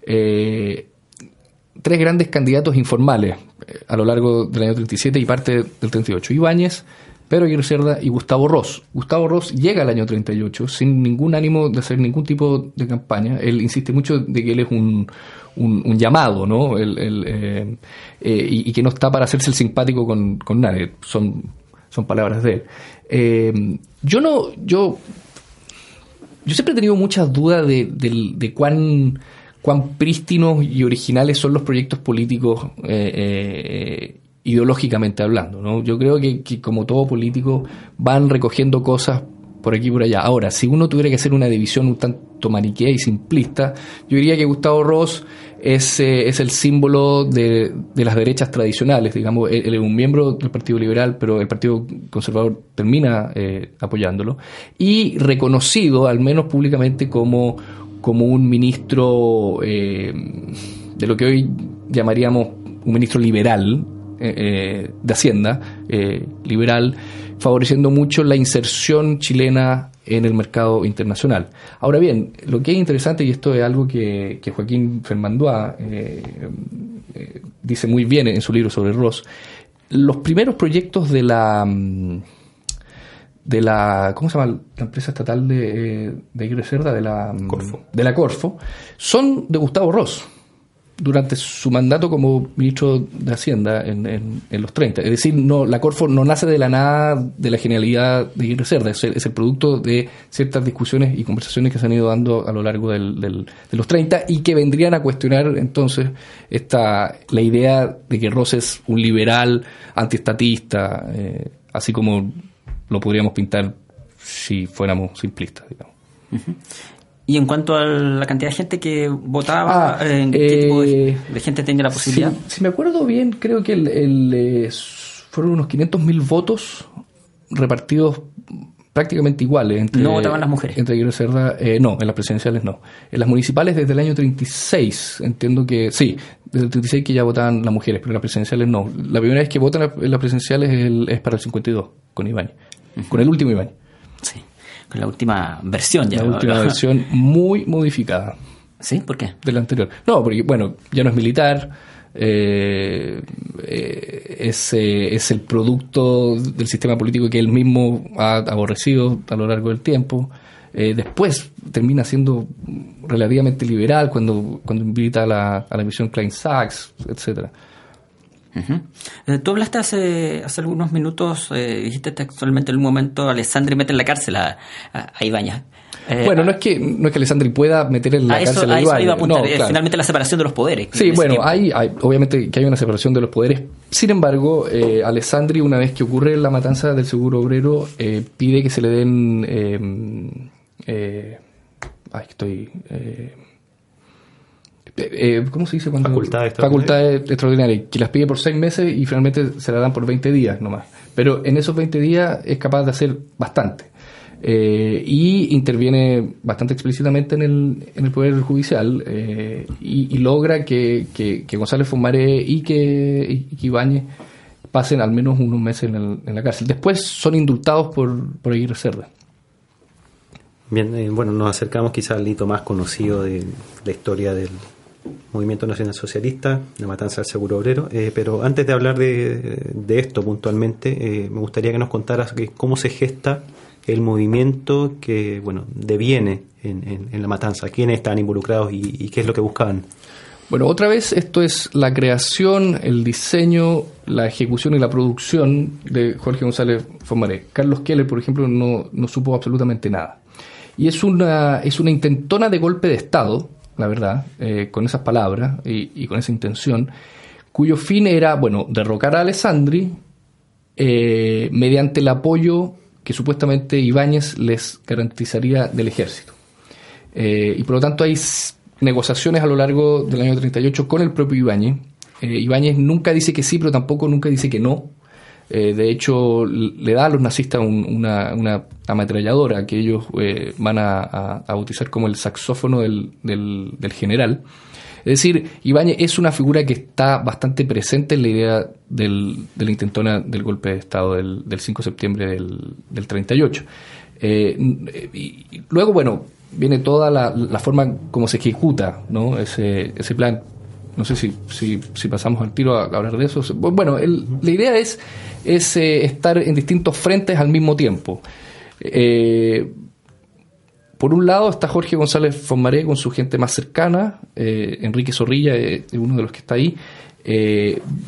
eh, tres grandes candidatos informales eh, a lo largo del año 37 y parte del 38. Ibáñez, Pedro Aguirre Cerda y Gustavo Ross. Gustavo Ross llega al año 38 sin ningún ánimo de hacer ningún tipo de campaña. Él insiste mucho de que él es un, un, llamado, ¿no? Eh, eh, y, que no está para hacerse el simpático con, con nadie. Son, son palabras de él. yo no, yo, yo siempre he tenido muchas dudas de, de, de cuán cuán prístinos y originales son los proyectos políticos eh, eh, ideológicamente hablando. ¿no? Yo creo que, como todo político van recogiendo cosas por aquí y por allá. Ahora, si uno tuviera que hacer una división un tanto maniquea y simplista, yo diría que Gustavo Ross es, eh, es el símbolo de, de, las derechas tradicionales. Digamos, él, es un miembro del Partido Liberal, pero el Partido Conservador termina apoyándolo. Y reconocido, al menos públicamente, como como un ministro eh, de lo que hoy llamaríamos un ministro liberal eh, eh, de Hacienda, liberal, favoreciendo mucho la inserción chilena en el mercado internacional. Ahora bien, lo que es interesante, y esto es algo que, que Joaquín Fermandois dice muy bien en su libro sobre Ross, los primeros proyectos de la mm, de la ¿cómo se llama la empresa estatal de, eh, de Cerda? de la mm, Corfo. de la Corfo son de Gustavo Ross durante su mandato como ministro de Hacienda en, en, los 30. Es decir, no, la Corfo no nace de la nada de la genialidad de Aguirre Cerda, es el, producto de ciertas discusiones y conversaciones que se han ido dando a lo largo del, de los 30 y que vendrían a cuestionar entonces esta, la idea de que Ross es un liberal antiestatista, eh, así como lo podríamos pintar si fuéramos simplistas, digamos. Y en cuanto a la cantidad de gente que votaba, Ah, ¿en qué tipo de, eh, de gente tenía la posibilidad? Si, si me acuerdo bien, creo que el, el, eh, fueron unos 500.000 votos repartidos prácticamente iguales. Entre, ¿No votaban las mujeres? Entre Aguirre Cerda, eh, no, en las presidenciales no. En las municipales desde el año 36, entiendo que sí, desde el 36 que ya votaban las mujeres, pero en las presidenciales no. La primera vez que votan en las presidenciales es, el- es para el 52, con Iván, con el último Iván. Sí, con la última versión ya. La última versión muy modificada. ¿Sí? ¿Por qué? del anterior. No, porque bueno, ya no es militar, eh, eh, es, eh, es el producto del sistema político que él mismo ha aborrecido a lo largo del tiempo. Después termina siendo relativamente liberal cuando, cuando invita a la, a la misión Klein Sachs, etcétera. Ujú. Eh, tú hablaste hace, hace algunos minutos, eh, dijiste textualmente en un momento, Alessandri mete en la cárcel a, a, a Ibáñez. Eh, bueno, no es que no es que Alessandri pueda meter en la a eso, cárcel a a eso Ibáñez. iba a apuntar, No, eh, claro. finalmente la separación de los poderes. Sí, bueno, hay, hay- obviamente que hay una separación de los poderes. Sin embargo, eh, Alessandri, una vez que ocurre la matanza del seguro obrero, eh, pide que se le den. eh, eh, ay, estoy. Eh, eh, ¿Cómo se dice cuando? Facultades extraordinarias. Facultades extraordinarias, que las pide por seis meses y finalmente se la dan por 20 días nomás. Pero en esos 20 días es capaz de hacer bastante. Eh, y interviene bastante explícitamente en el, en el Poder Judicial eh, y, y logra que, que, que González Fumaré y que, y que Ibáñez pasen al menos unos meses en, el- en la cárcel. Después son indultados por, por Aguirre Cerda. Bien, eh, bueno, nos acercamos quizá al hito más conocido de la historia del Movimiento Nacional Socialista, la matanza del seguro obrero, eh, pero antes de hablar de, de esto puntualmente, eh, me gustaría que nos contaras que cómo se gesta el movimiento que, bueno, deviene en, en- la matanza, quiénes están involucrados y, y qué es lo que buscaban. Bueno, otra vez esto es la creación, el diseño, la ejecución y la producción de Jorge González Fomaré. Carlos Keller, por ejemplo, no, no supo absolutamente nada. Y es una, es una intentona de golpe de Estado, la verdad, eh, con esas palabras y, con esa intención, cuyo fin era, bueno, derrocar a Alessandri eh, mediante el apoyo que supuestamente Ibáñez les garantizaría del ejército. Eh, y por lo tanto hay negociaciones a lo largo del año 38 con el propio Ibáñez. Ibáñez nunca dice que sí, pero tampoco nunca dice que no. Eh, de hecho, le da a los nazistas un- una, una ametralladora que ellos eh, van a, a- bautizar como el saxófono del, del- general. Es decir, Ibáñez es una figura que está bastante presente en la idea del, de la intentona del golpe de Estado del, del 5 de septiembre del, del 38. Eh, y luego, bueno, viene toda la, la forma como se ejecuta ¿no? ese, ese plan. No sé si, si, pasamos al tiro a hablar de eso. Bueno, el- la idea es, es eh, estar en distintos frentes al mismo tiempo. Eh, por un lado está Jorge González Fonmaré con su gente más cercana, eh, Enrique Zorrilla es uno de los que está ahí,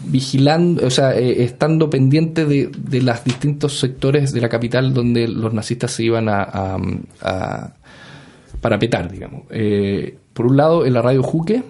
vigilando, o sea, eh, estando pendiente de, de los distintos sectores de la capital donde los nazistas se iban a, a, a parapetar, digamos. Por un lado en la radio Juque,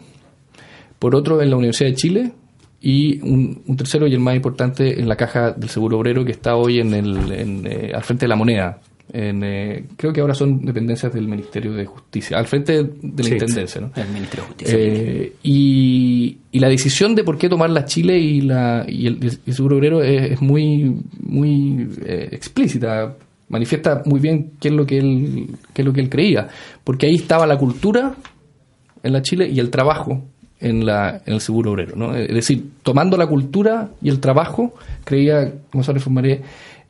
por otro en la Universidad de Chile y un, un tercero y el más importante en la caja del Seguro Obrero que está hoy en el, en, eh, al frente de la moneda. En, eh, creo que ahora son dependencias del Ministerio de Justicia, al frente de la Sí, Intendencia. ¿no? El Ministerio de Justicia. Eh, y, y la decisión de por qué tomar la Chile y, la, y el, y el seguro obrero es, es muy, muy eh, explícita. Manifiesta muy bien qué es lo que él, qué es lo que él creía. Porque ahí estaba la cultura en la Chile y el trabajo en, la, en el seguro obrero. ¿no? Es decir, tomando la cultura y el trabajo, creía González Fumaré,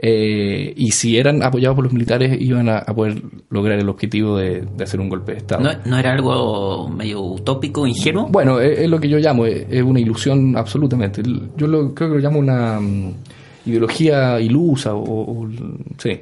eh, y si eran apoyados por los militares, iban a, a poder lograr el objetivo de, de hacer un golpe de Estado. ¿No, ¿No era algo medio utópico, ingenuo? Bueno, es, es lo que yo llamo, es, es una ilusión absolutamente. Yo lo, creo que lo llamo una mm, ideología ilusa, o, o- sí,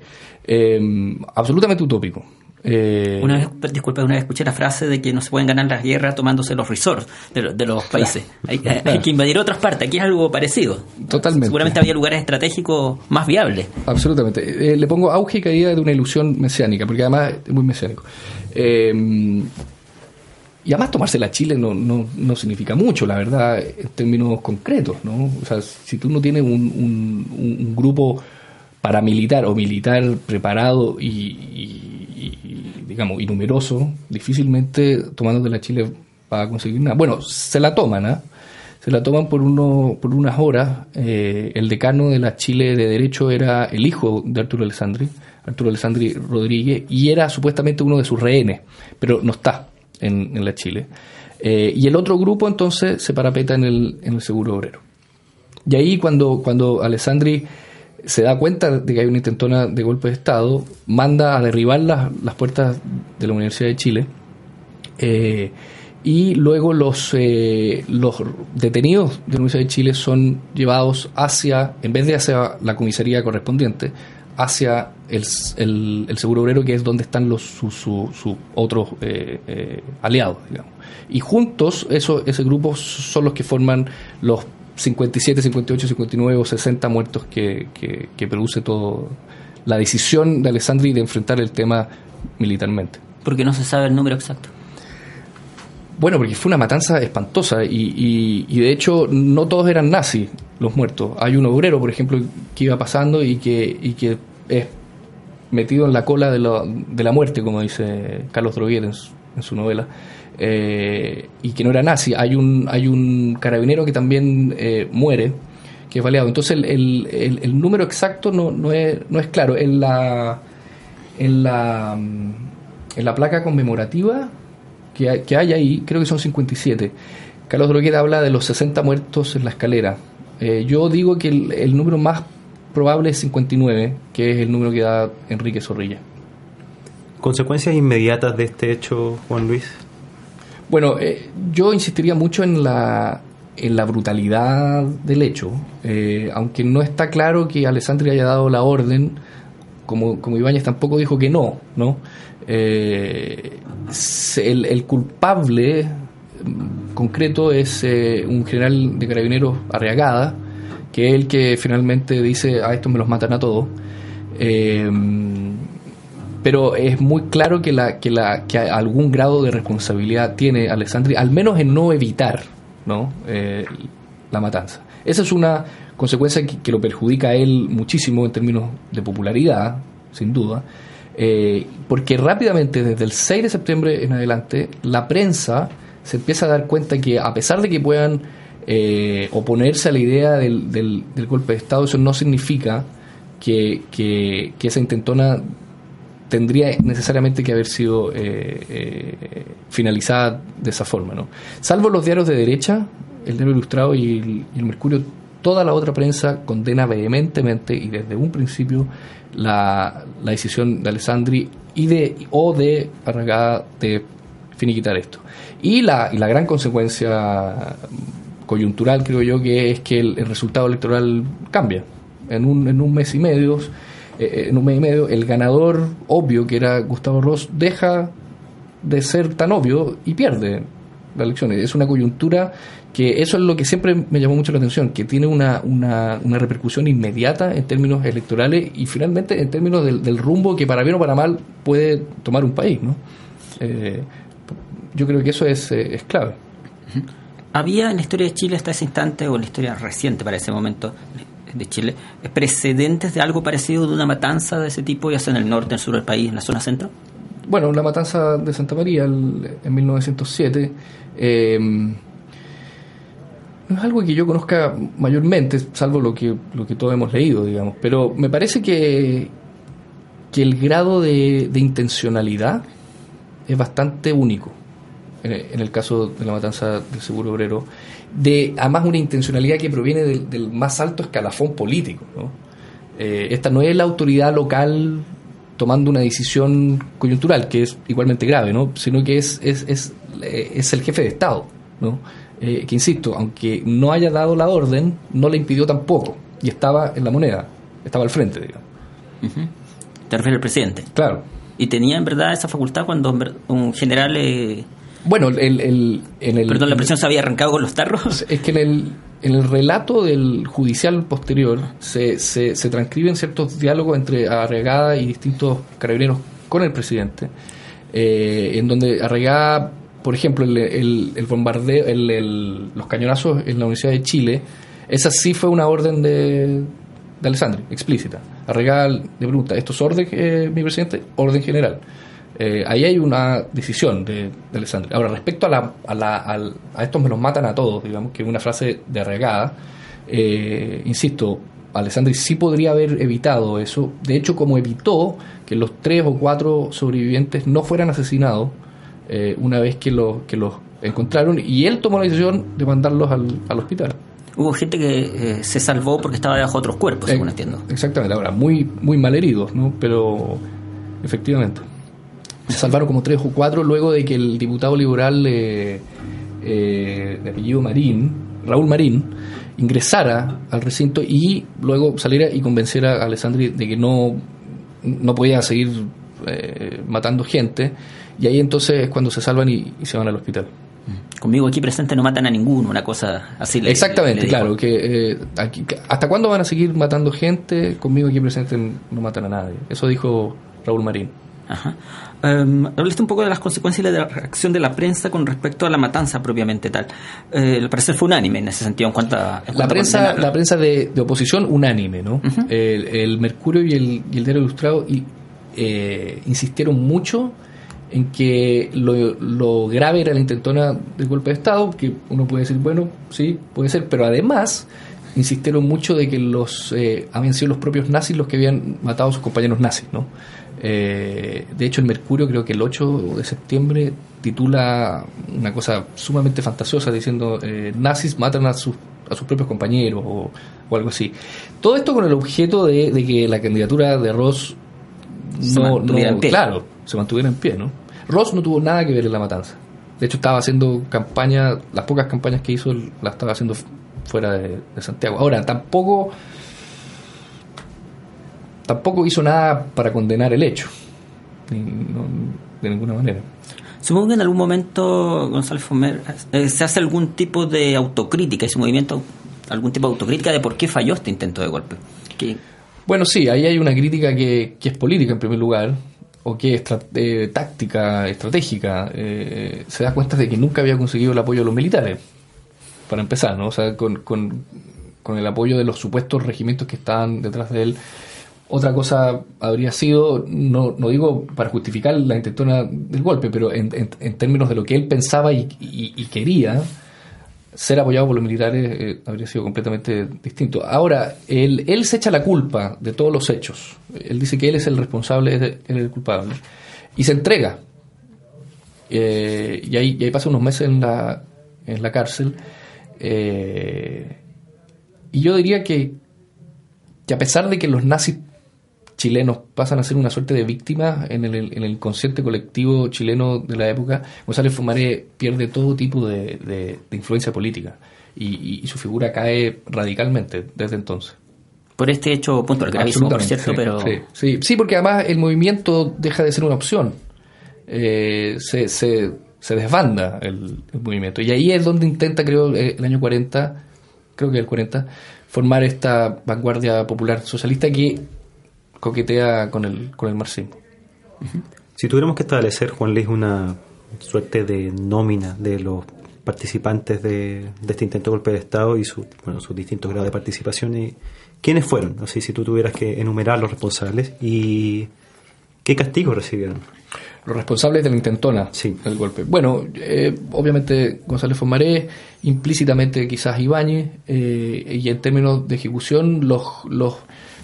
Eh, absolutamente utópico. Eh, Una vez, disculpa, una vez escuché la frase de que no se pueden ganar las guerras tomándose los resorts de, lo- de los países. Hay, que invadir otras partes. Aquí es algo parecido. Totalmente. Seguramente había lugares estratégicos más viables. Absolutamente. Eh, le pongo auge y caída de una ilusión mesiánica, porque además es muy mesiánico. Eh, y además tomarse la Chile no, no, no significa mucho, la verdad, en términos concretos, ¿no? O sea, si tú no tienes un, un- grupo paramilitar o militar preparado y digamos, y numeroso, difícilmente tomando de la Chile va a conseguir nada. Bueno, se la toman, ¿ah? Se la toman por, uno, por unas horas. Eh, el decano de la Chile de Derecho era el hijo de Arturo Alessandri, Arturo Alessandri Rodríguez, y era supuestamente uno de sus rehenes, pero no está en, la Chile. Eh, y el otro grupo entonces se parapeta en el, en el seguro obrero. Y ahí cuando, cuando Alessandri se da cuenta de que hay una intentona de golpe de Estado, manda a derribar las, las puertas de la Universidad de Chile eh, y luego los, eh, los detenidos de la Universidad de Chile son llevados hacia, en vez de hacia la comisaría correspondiente, hacia el, el, Seguro Obrero, que es donde están los sus su, otros eh, aliados. Digamos. Y juntos, eso, ese grupo son los que forman los 57, 58, 59 o 60 muertos que, que, produce todo la decisión de Alessandri de enfrentar el tema militarmente. Porque no se sabe el número exacto. Bueno, porque fue una matanza espantosa y, y, de hecho no todos eran nazis los muertos. Hay un obrero, por ejemplo, que iba pasando y que, y que es metido en la cola de, de la muerte, como dice Carlos Droguer en su novela. Eh, y que no era nazi. Hay un, hay un carabinero que también eh, muere, que es baleado. Entonces el, el, número exacto no, no, es, no es claro. En la, en la, en la placa conmemorativa que hay, que hay ahí, creo que son 57. Carlos Drogueda habla de los 60 muertos en la escalera. Eh, yo digo que el, el número más probable es 59, que es el número que da Enrique Zorrilla. ¿Consecuencias inmediatas de este hecho, Juan Luis? Bueno, eh, yo insistiría mucho en la, en la brutalidad del hecho, eh, aunque no está claro que Alessandri haya dado la orden, como, como Ibáñez tampoco dijo que no, ¿no? Eh, el, culpable concreto es un general de carabineros Arriagada, que es el que finalmente dice, a estos me los matan a todos pero es muy claro que, la, que, la, que algún grado de responsabilidad tiene Alessandri, al menos en no evitar ¿no? Eh, la matanza. Esa es una consecuencia que, lo perjudica a él muchísimo en términos de popularidad, sin duda, eh, porque rápidamente, desde el 6 de septiembre en adelante, la prensa se empieza a dar cuenta que a pesar de que puedan eh, oponerse a la idea del, del, golpe de Estado, eso no significa que, que, que esa intentona tendría necesariamente que haber sido eh, eh, finalizada de esa forma. ¿no? Salvo los diarios de derecha, el Diario Ilustrado y el, Mercurio, toda la otra prensa condena vehementemente y desde un principio la, decisión de Alessandri y de, o de Arragada de finiquitar esto. Y la, y la gran consecuencia coyuntural, creo yo, que es que el, el resultado electoral cambia. En un, en un mes y medio eh, en un mes y medio, el ganador obvio, que era Gustavo Ross, deja de ser tan obvio y pierde las elecciones. Es una coyuntura que eso es lo que siempre me llamó mucho la atención, que tiene una, una, repercusión inmediata en términos electorales y finalmente en términos del, rumbo que para bien o para mal puede tomar un país. ¿no? Eh, yo creo que eso es, eh, es clave. ¿Había en la historia de Chile hasta ese instante, o en la historia reciente para ese momento, de Chile, precedentes de algo parecido de una matanza de ese tipo, ya sea en el norte, en el sur del país, en la zona centro? Bueno, la matanza de Santa María en 1907 em, no es algo que yo conozca mayormente, salvo lo que, lo que todos hemos leído, digamos, pero me parece que, que el grado de, de intencionalidad es bastante único en el caso de la matanza del seguro obrero de además una intencionalidad que proviene del, más alto escalafón político. Eh, esta no es la autoridad local tomando una decisión coyuntural, que es igualmente grave, ¿no? sino que es, es, es, eh, es el jefe de Estado, ¿no? Eh, que insisto, aunque no haya dado la orden, no le impidió tampoco, y estaba en la moneda, estaba al frente, digamos. ¿Te refieres al presidente? Claro. ¿Y tenía en verdad esa facultad cuando un general... Bueno, el, el, en el, Perdón, la presión se había arrancado con los tarros. Es que en el, en el relato del judicial posterior se, se, se transcriben ciertos diálogos entre Arregada y distintos carabineros con el presidente, eh, en donde Arregada, por ejemplo, el, el, bombardeo, el, los cañonazos en la Universidad de Chile, esa sí fue una orden de, de Alessandri, explícita. Arregada le pregunta, ¿esto es orden, eh, mi presidente? Orden general. Eh, ahí hay una decisión de, de Alessandri. Ahora, respecto a, la, a, la, al- a estos me los matan a todos, digamos, que es una frase de regada, eh, insisto, Alessandri sí podría haber evitado eso. De hecho, como evitó que los tres o cuatro sobrevivientes no fueran asesinados eh, una vez que los, que los encontraron, y él tomó la decisión de mandarlos al, al hospital. Hubo gente que eh, se salvó porque estaba debajo de otros cuerpos, según Eh, entiendo. Exactamente, ahora, muy, muy mal heridos, ¿no? Pero efectivamente. Se salvaron como tres o cuatro luego de que el diputado liberal eh, eh, de apellido Marín, Raúl Marín, ingresara al recinto y luego saliera y convenciera a Alessandri de que no, no podía seguir eh, matando gente. Y ahí entonces es cuando se salvan y, y se van al hospital. Conmigo aquí presente no matan a ninguno, una cosa así. le- Exactamente, le claro. que eh, aquí- ¿Hasta cuándo van a seguir matando gente? Conmigo aquí presente no matan a nadie. Eso dijo Raúl Marín. Ajá. Em, hablaste un poco de las consecuencias y de la reacción de la prensa con respecto a la matanza propiamente tal. Eh, al parecer fue unánime en ese sentido en cuanto a... en La cuanto prensa, la prensa de, de oposición unánime, ¿no? el, el Mercurio y el, y el Diario Ilustrado y, eh, insistieron mucho en que lo, lo grave era la intentona del golpe de Estado, que uno puede decir, bueno, sí, puede ser, pero además insistieron mucho de que los eh, habían sido los propios nazis los que habían matado a sus compañeros nazis, ¿no? Eh, de hecho, el Mercurio creo que el 8 de septiembre titula una cosa sumamente fantasiosa diciendo eh, nazis matan a sus, a sus propios compañeros o, o algo así. Todo esto con el objeto de, de que la candidatura de Ross Se no, mantuviera no- en pie. claro, se mantuviera en pie, ¿no? Ross no tuvo nada que ver en la matanza. De hecho, estaba haciendo campaña, las pocas campañas que hizo, las estaba haciendo fuera de, de Santiago. Ahora, tampoco tampoco hizo nada para condenar el hecho. No- de ninguna manera. Supongo que en algún momento, González Fomer, eh, se hace algún tipo de autocrítica, ese movimiento, algún tipo de autocrítica de por qué falló este intento de golpe. Bueno, sí, ahí hay una crítica que, que es política en primer lugar, o que es eh, táctica, estratégica. Eh, se da cuenta de que nunca había conseguido el apoyo de los militares, para empezar, ¿no? O sea, con, con- con el apoyo de los supuestos regimientos que estaban detrás de él. Otra cosa habría sido, no, no digo para justificar la intentona del golpe, pero en, en- términos de lo que él pensaba y, y- y quería, ser apoyado por los militares eh, habría sido completamente distinto. Ahora, él, él se echa la culpa de todos los hechos. Él dice que él es el responsable, él es el culpable. Y se entrega. Eh, y, ahí, y ahí pasa unos meses en la, en la cárcel. Eh, y yo diría que, que a pesar de que los nazis chilenos pasan a ser una suerte de víctimas en el, en el inconsciente colectivo chileno de la época, González Fumaré pierde todo tipo de, de- de influencia política y, su figura cae radicalmente desde entonces. por este hecho puntual, gravísimo, por cierto, sí, pero... Sí, sí, sí, porque además el movimiento deja de ser una opción. Eh, se, se, se desbanda el, el movimiento. Y ahí es donde intenta, creo, eh, el año 40, creo que el 40, formar esta vanguardia popular socialista que coquetea con el, con el marxismo. Si tuviéramos que establecer, Juan Luis, una suerte de nómina de los participantes de, de este intento de golpe de Estado y su, bueno, sus distintos grados de participación, y ¿quiénes fueron? Sé si tú tuvieras que enumerar los responsables y qué castigos recibieron. Los responsables de la intentona del golpe. Bueno, eh, obviamente González Fomaré, implícitamente quizás Ibáñez, eh, y en términos de ejecución, los, los,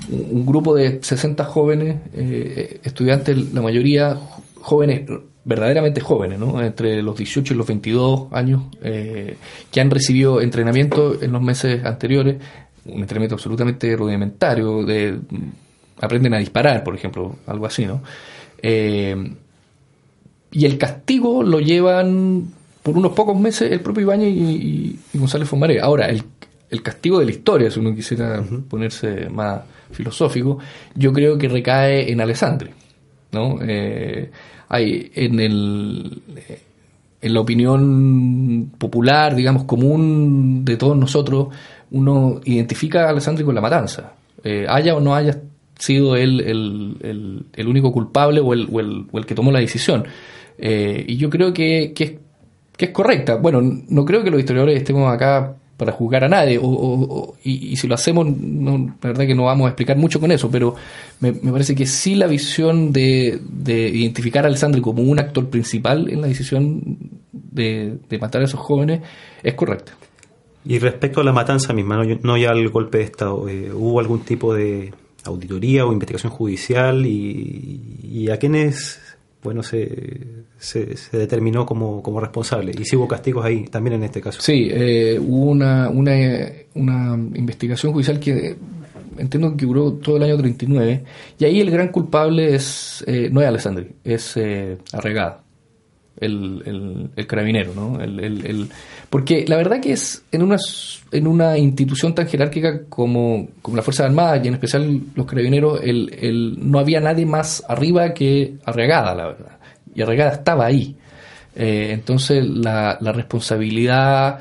un grupo de 60 jóvenes, eh, estudiantes, la mayoría jóvenes, verdaderamente jóvenes, ¿no? entre los 18 y los 22 años, eh, que han recibido entrenamiento en los meses anteriores, un entrenamiento absolutamente rudimentario, de, aprenden a disparar, por ejemplo, algo así, ¿no? Eh, y el castigo lo llevan por unos pocos meses el propio Ibáñez y, González Fomaré. Ahora, el, el castigo de la historia, si uno quisiera ponerse más filosófico, yo creo que recae en Alessandri. ¿no? Eh, hay en el en la opinión popular, digamos, común de todos nosotros, uno identifica a Alessandri con la matanza. Eh, haya o no haya sido él el, el- el único culpable o el, o el- o el que tomó la decisión. Eh, y yo creo que, que es, que es correcta. Bueno, no creo que los historiadores estemos acá para juzgar a nadie, o, y, si lo hacemos, no, la verdad que no vamos a explicar mucho con eso, pero me, parece que sí la visión de, identificar a Alessandri como un actor principal en la decisión de, matar a esos jóvenes es correcta. Y respecto a la matanza misma, no, ya el golpe de Estado, eh, ¿hubo algún tipo de auditoría o investigación judicial y, y a quiénes bueno, se, se, determinó como, como, responsable. Y si hubo castigos ahí, también en este caso. Sí, eh, hubo una, una, una, investigación judicial que entiendo que duró todo el año 39, y ahí el gran culpable es eh, no es Alessandri, es eh, Arregada el, el, carabinero, ¿no? El, porque la verdad que es en una, en una institución tan jerárquica como, como la Fuerza Armada y en especial los carabineros, el, no había nadie más arriba que Arregada, la verdad. Y Arregada estaba ahí. Eh, entonces la, la, responsabilidad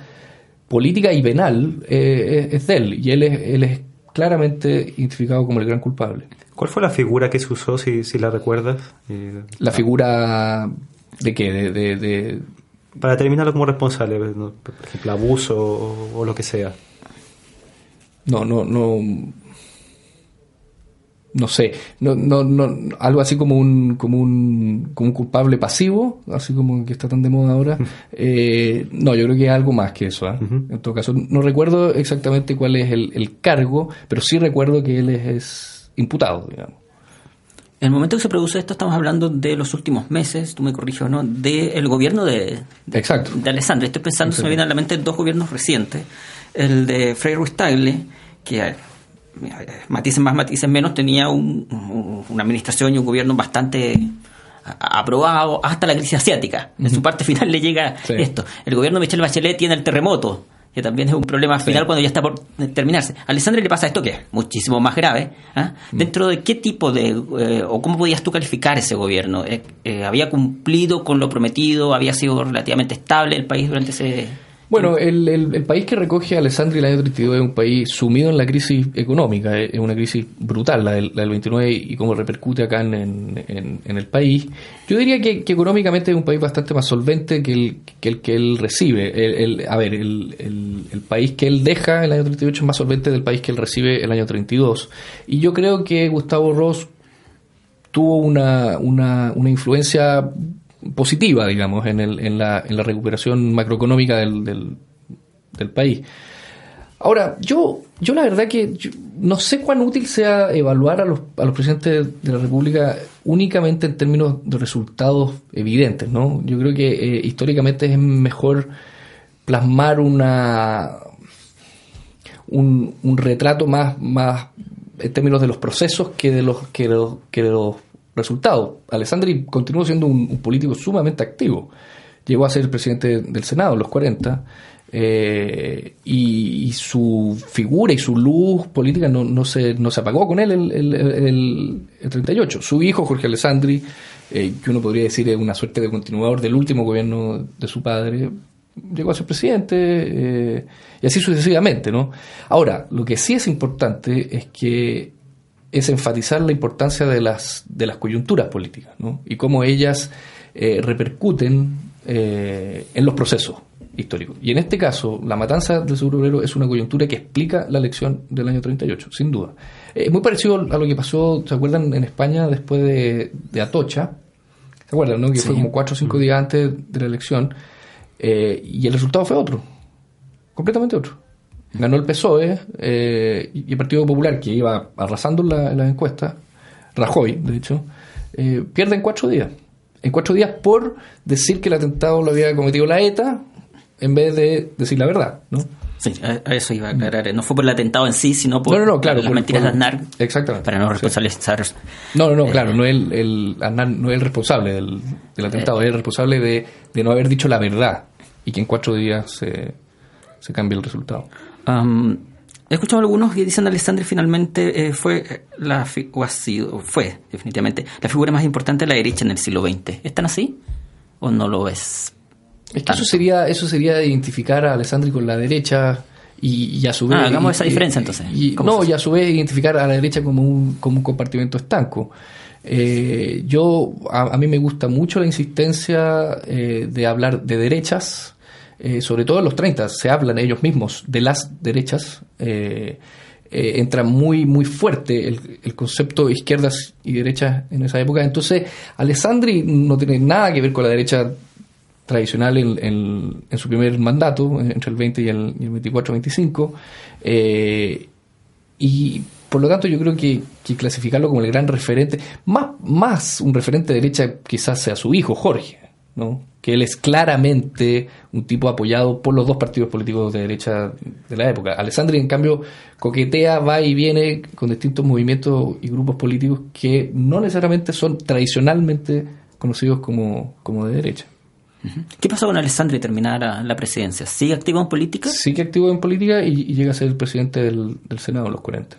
política y penal eh, es, de él y él es, él es claramente identificado como el gran culpable. ¿Cuál fue la figura que se usó, si, si la recuerdas? Eh, la figura ¿De qué? De, de, Para terminarlo como responsable, por ejemplo, abuso o, lo que sea. No, no, no. No sé, no, no, no, algo así como un, como un, como un culpable pasivo, así como que está tan de moda ahora. Eh, no, yo creo que es algo más que eso. ¿ah? En todo caso, no recuerdo exactamente cuál es el, el cargo, pero sí recuerdo que él es, es imputado, digamos. En el momento que se produce esto, estamos hablando de los últimos meses, tú me corriges o no, del gobierno de, de, Exacto. de Alessandro. Estoy pensando, se me vienen a la mente dos gobiernos recientes. El de Frei Ruiz Tagle, que eh, matices más, matices menos, tenía una administración y un gobierno bastante aprobado hasta la crisis asiática. En su parte final le llega esto. El gobierno de Michelle Bachelet tiene el terremoto que también es un problema final cuando ya está por terminarse. A Alessandra le pasa esto que es muchísimo más grave. Mm. ¿Dentro de qué tipo de, eh, o cómo podías tú calificar ese gobierno? Eh, eh, ¿Había cumplido con lo prometido? ¿Había sido relativamente estable el país durante ese bueno, el, país que recoge Alessandri el año 32 es un país sumido en la crisis económica, es una crisis brutal la del, 29 y cómo repercute acá en, el país. Yo diría que, económicamente es un país bastante más solvente que el que, él recibe. El, a ver, el, país que él deja el año 38 es más solvente del país que él recibe el año 32. Y yo creo que Gustavo Ross tuvo una, una influencia positiva, digamos, en, el, en, la, en la recuperación macroeconómica del, país. Ahora, yo, yo la verdad que no sé cuán útil sea evaluar a los, a los presidentes de la República únicamente en términos de resultados evidentes, ¿no? Yo creo que eh, históricamente es mejor plasmar una un, retrato más, más en términos de los procesos que de los que los, que los Resultado, Alessandri continuó siendo un, político sumamente activo. Llegó a ser presidente del Senado en los 40 eh, y, su figura y su luz política no, no, se, no se apagó con él el, el, el, 38. Su hijo, Jorge Alessandri, eh, que uno podría decir es una suerte de continuador del último gobierno de su padre, llegó a ser presidente eh, y así sucesivamente. ¿no? Ahora, lo que sí es importante es que es enfatizar la importancia de las, de las coyunturas políticas ¿no? y cómo ellas eh, repercuten eh, en los procesos históricos. Y en este caso, la matanza del Seguro Obrero es una coyuntura que explica la elección del año 38, sin duda. Es muy parecido a lo que pasó, ¿se acuerdan? En España después de, Atocha, ¿se acuerdan? No? Que fue como cuatro o cinco días antes de la elección, eh, y el resultado fue otro, completamente otro ganó el PSOE eh, y el Partido Popular, que iba arrasando en las encuestas, Rajoy, de hecho, eh, pierde en cuatro días. En cuatro días por decir que el atentado lo había cometido la ETA en vez de decir la verdad, ¿no? Sí, a eso iba a aclarar. No fue por el atentado en sí, sino por no, no, claro, las mentiras de Aznar. Exactamente. Para no responsabilizar. No, no, no, claro. No es el, el, Aznar no es el responsable del, atentado, es el responsable de, de, no haber dicho la verdad y que en cuatro días se, se cambie el resultado he escuchado algunos que dicen que Alessandri finalmente eh, fue la o ha sido, fue definitivamente la figura más importante de la derecha en el siglo XX. ¿Es tan así? ¿O no lo es? Es que eso sería, eso sería identificar a Alessandri con la derecha y, a su vez. Ah, hagamos esa diferencia entonces. no, y a su vez identificar a la derecha como un, como un compartimento estanco. Eh, yo, a, mí me gusta mucho la insistencia eh, de hablar de derechas eh, sobre todo en los 30, se hablan ellos mismos de las derechas. Eh, eh, entra muy, muy fuerte el, el, concepto izquierdas y derechas en esa época. Entonces, Alessandri no tiene nada que ver con la derecha tradicional en, en, su primer mandato, entre el 20 y el, el 24-25. Eh, y por lo tanto, yo creo que, que, clasificarlo como el gran referente, más, más un referente de derecha quizás sea su hijo, Jorge, ¿no? que él es claramente un tipo apoyado por los dos partidos políticos de derecha de la época. Alessandri, en cambio, coquetea, va y viene con distintos movimientos y grupos políticos que no necesariamente son tradicionalmente conocidos como, como de derecha. ¿Qué pasó con Alessandri terminar la presidencia? ¿Sigue activo en política? Sigue activo en política y, y llega a ser el presidente del, del, Senado en los 40.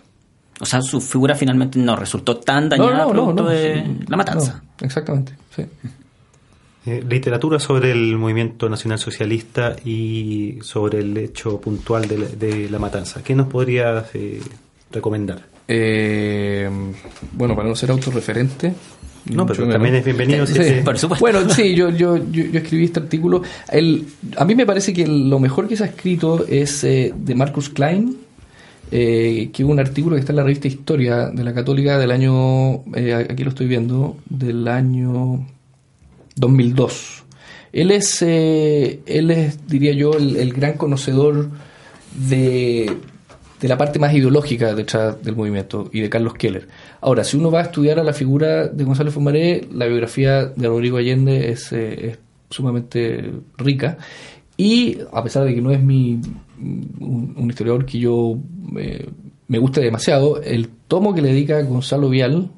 O sea, su figura finalmente no resultó tan dañada no, no, producto no, de sí, la matanza. exactamente, sí. Eh, literatura sobre el movimiento nacional socialista y sobre el hecho puntual de la, de la matanza. ¿Qué nos podrías eh, recomendar? Eh, bueno, para no ser autorreferente. No, pero también es bienvenido. Sí, sí. Por supuesto. Bueno, sí, yo, yo, yo, yo, escribí este artículo. El, a mí me parece que lo mejor que se ha escrito es eh, de Marcus Klein, eh, que hubo un artículo que está en la revista Historia de la Católica del año, eh, aquí lo estoy viendo, del año 2002. Él es, eh, él es diría yo, el, gran conocedor de, de, la parte más ideológica detrás del movimiento y de Carlos Keller. Ahora, si uno va a estudiar a la figura de Gonzalo Fumaré, la biografía de Rodrigo Allende es, eh, es sumamente rica y a pesar de que no es mi un, un historiador que yo eh, me guste demasiado, el tomo que le dedica Gonzalo Vial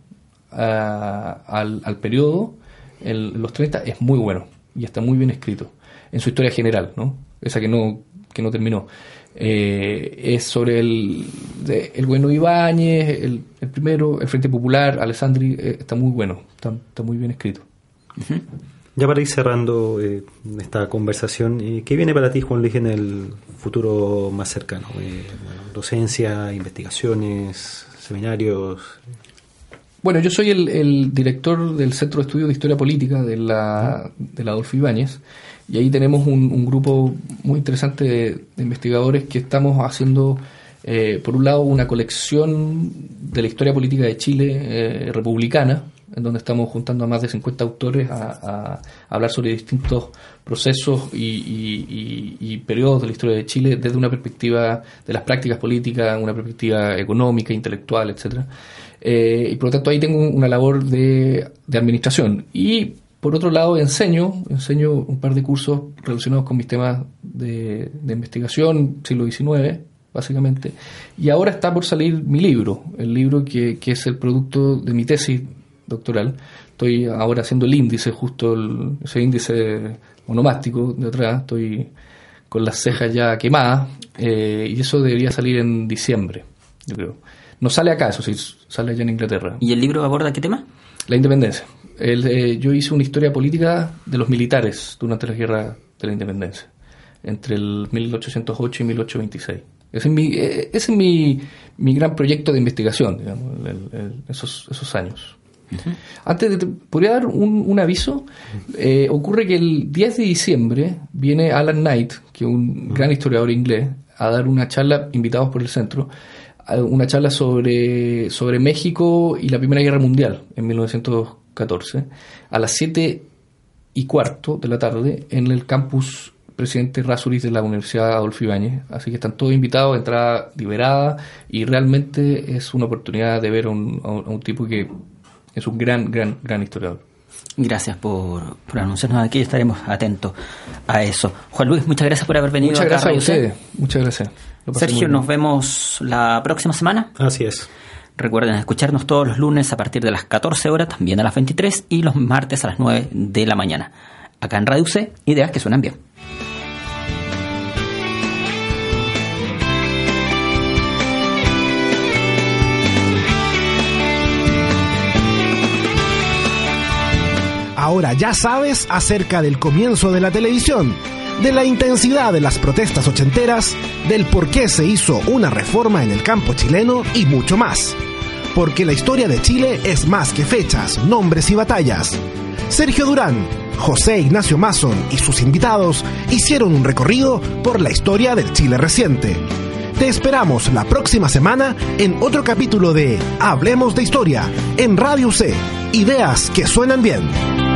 a, al, al periodo en los 30 es muy bueno y está muy bien escrito en su historia general, ¿no? Esa que no, que no terminó. Eh, es sobre el, de, el bueno Ibáñez, el, el, primero, el Frente Popular, Alessandri, eh, está muy bueno, está, está, muy bien escrito. Ya para ir cerrando eh, esta conversación, eh, ¿qué viene para ti, Juan Luis, en el futuro más cercano? Docencia, investigaciones, seminarios. Bueno, yo soy el, el, director del Centro de Estudios de Historia Política de la, de la Adolfo Ibáñez y ahí tenemos un, grupo muy interesante de, investigadores que estamos haciendo, eh, por un lado, una colección de la historia política de Chile eh, republicana, en donde estamos juntando a más de 50 autores a, hablar sobre distintos procesos y, y, periodos de la historia de Chile desde una perspectiva de las prácticas políticas, una perspectiva económica, intelectual, etcétera. Eh, y por lo tanto ahí tengo una labor de, de, administración. Y por otro lado enseño, enseño un par de cursos relacionados con mis temas de, de investigación, siglo XIX, básicamente. Y ahora está por salir mi libro, el libro que, que es el producto de mi tesis doctoral. Estoy ahora haciendo el índice, justo el, ese índice monomástico de atrás, estoy con las cejas ya quemadas, eh, y eso debería salir en diciembre, yo creo. No sale acá, eso sí, sale allá en Inglaterra. ¿Y el libro aborda qué tema? La independencia. El, eh, yo hice una historia política de los militares durante la guerra de la independencia, entre el 1808 y 1826. Ese es mi, ese es mi, mi gran proyecto de investigación, digamos, el, el, esos, esos años. Uh -huh. Antes de, podría dar un, un aviso. Eh, ocurre que el 10 de diciembre viene Alan Knight, que es un uh -huh. gran historiador inglés, a dar una charla, invitados por el centro, una charla sobre, sobre México y la Primera Guerra Mundial en 1914, a las 7 y cuarto de la tarde en el campus presidente Rasuris de la Universidad Adolfo Ibáñez. Así que están todos invitados, entrada liberada, y realmente es una oportunidad de ver a un, a un tipo que es un gran, gran, gran historiador. Gracias por, por anunciarnos aquí, estaremos atentos a eso. Juan Luis, muchas gracias por haber venido muchas acá gracias a ustedes. Muchas gracias. Sergio, nos vemos la próxima semana. Así es. Recuerden escucharnos todos los lunes a partir de las 14 horas, también a las 23 y los martes a las 9 de la mañana. Acá en Radio C, ideas que suenan bien. Ahora ya sabes acerca del comienzo de la televisión, de la intensidad de las protestas ochenteras, del por qué se hizo una reforma en el campo chileno y mucho más. Porque la historia de Chile es más que fechas, nombres y batallas. Sergio Durán, José Ignacio Mason y sus invitados hicieron un recorrido por la historia del Chile reciente. Te esperamos la próxima semana en otro capítulo de Hablemos de Historia en Radio C. Ideas que suenan bien.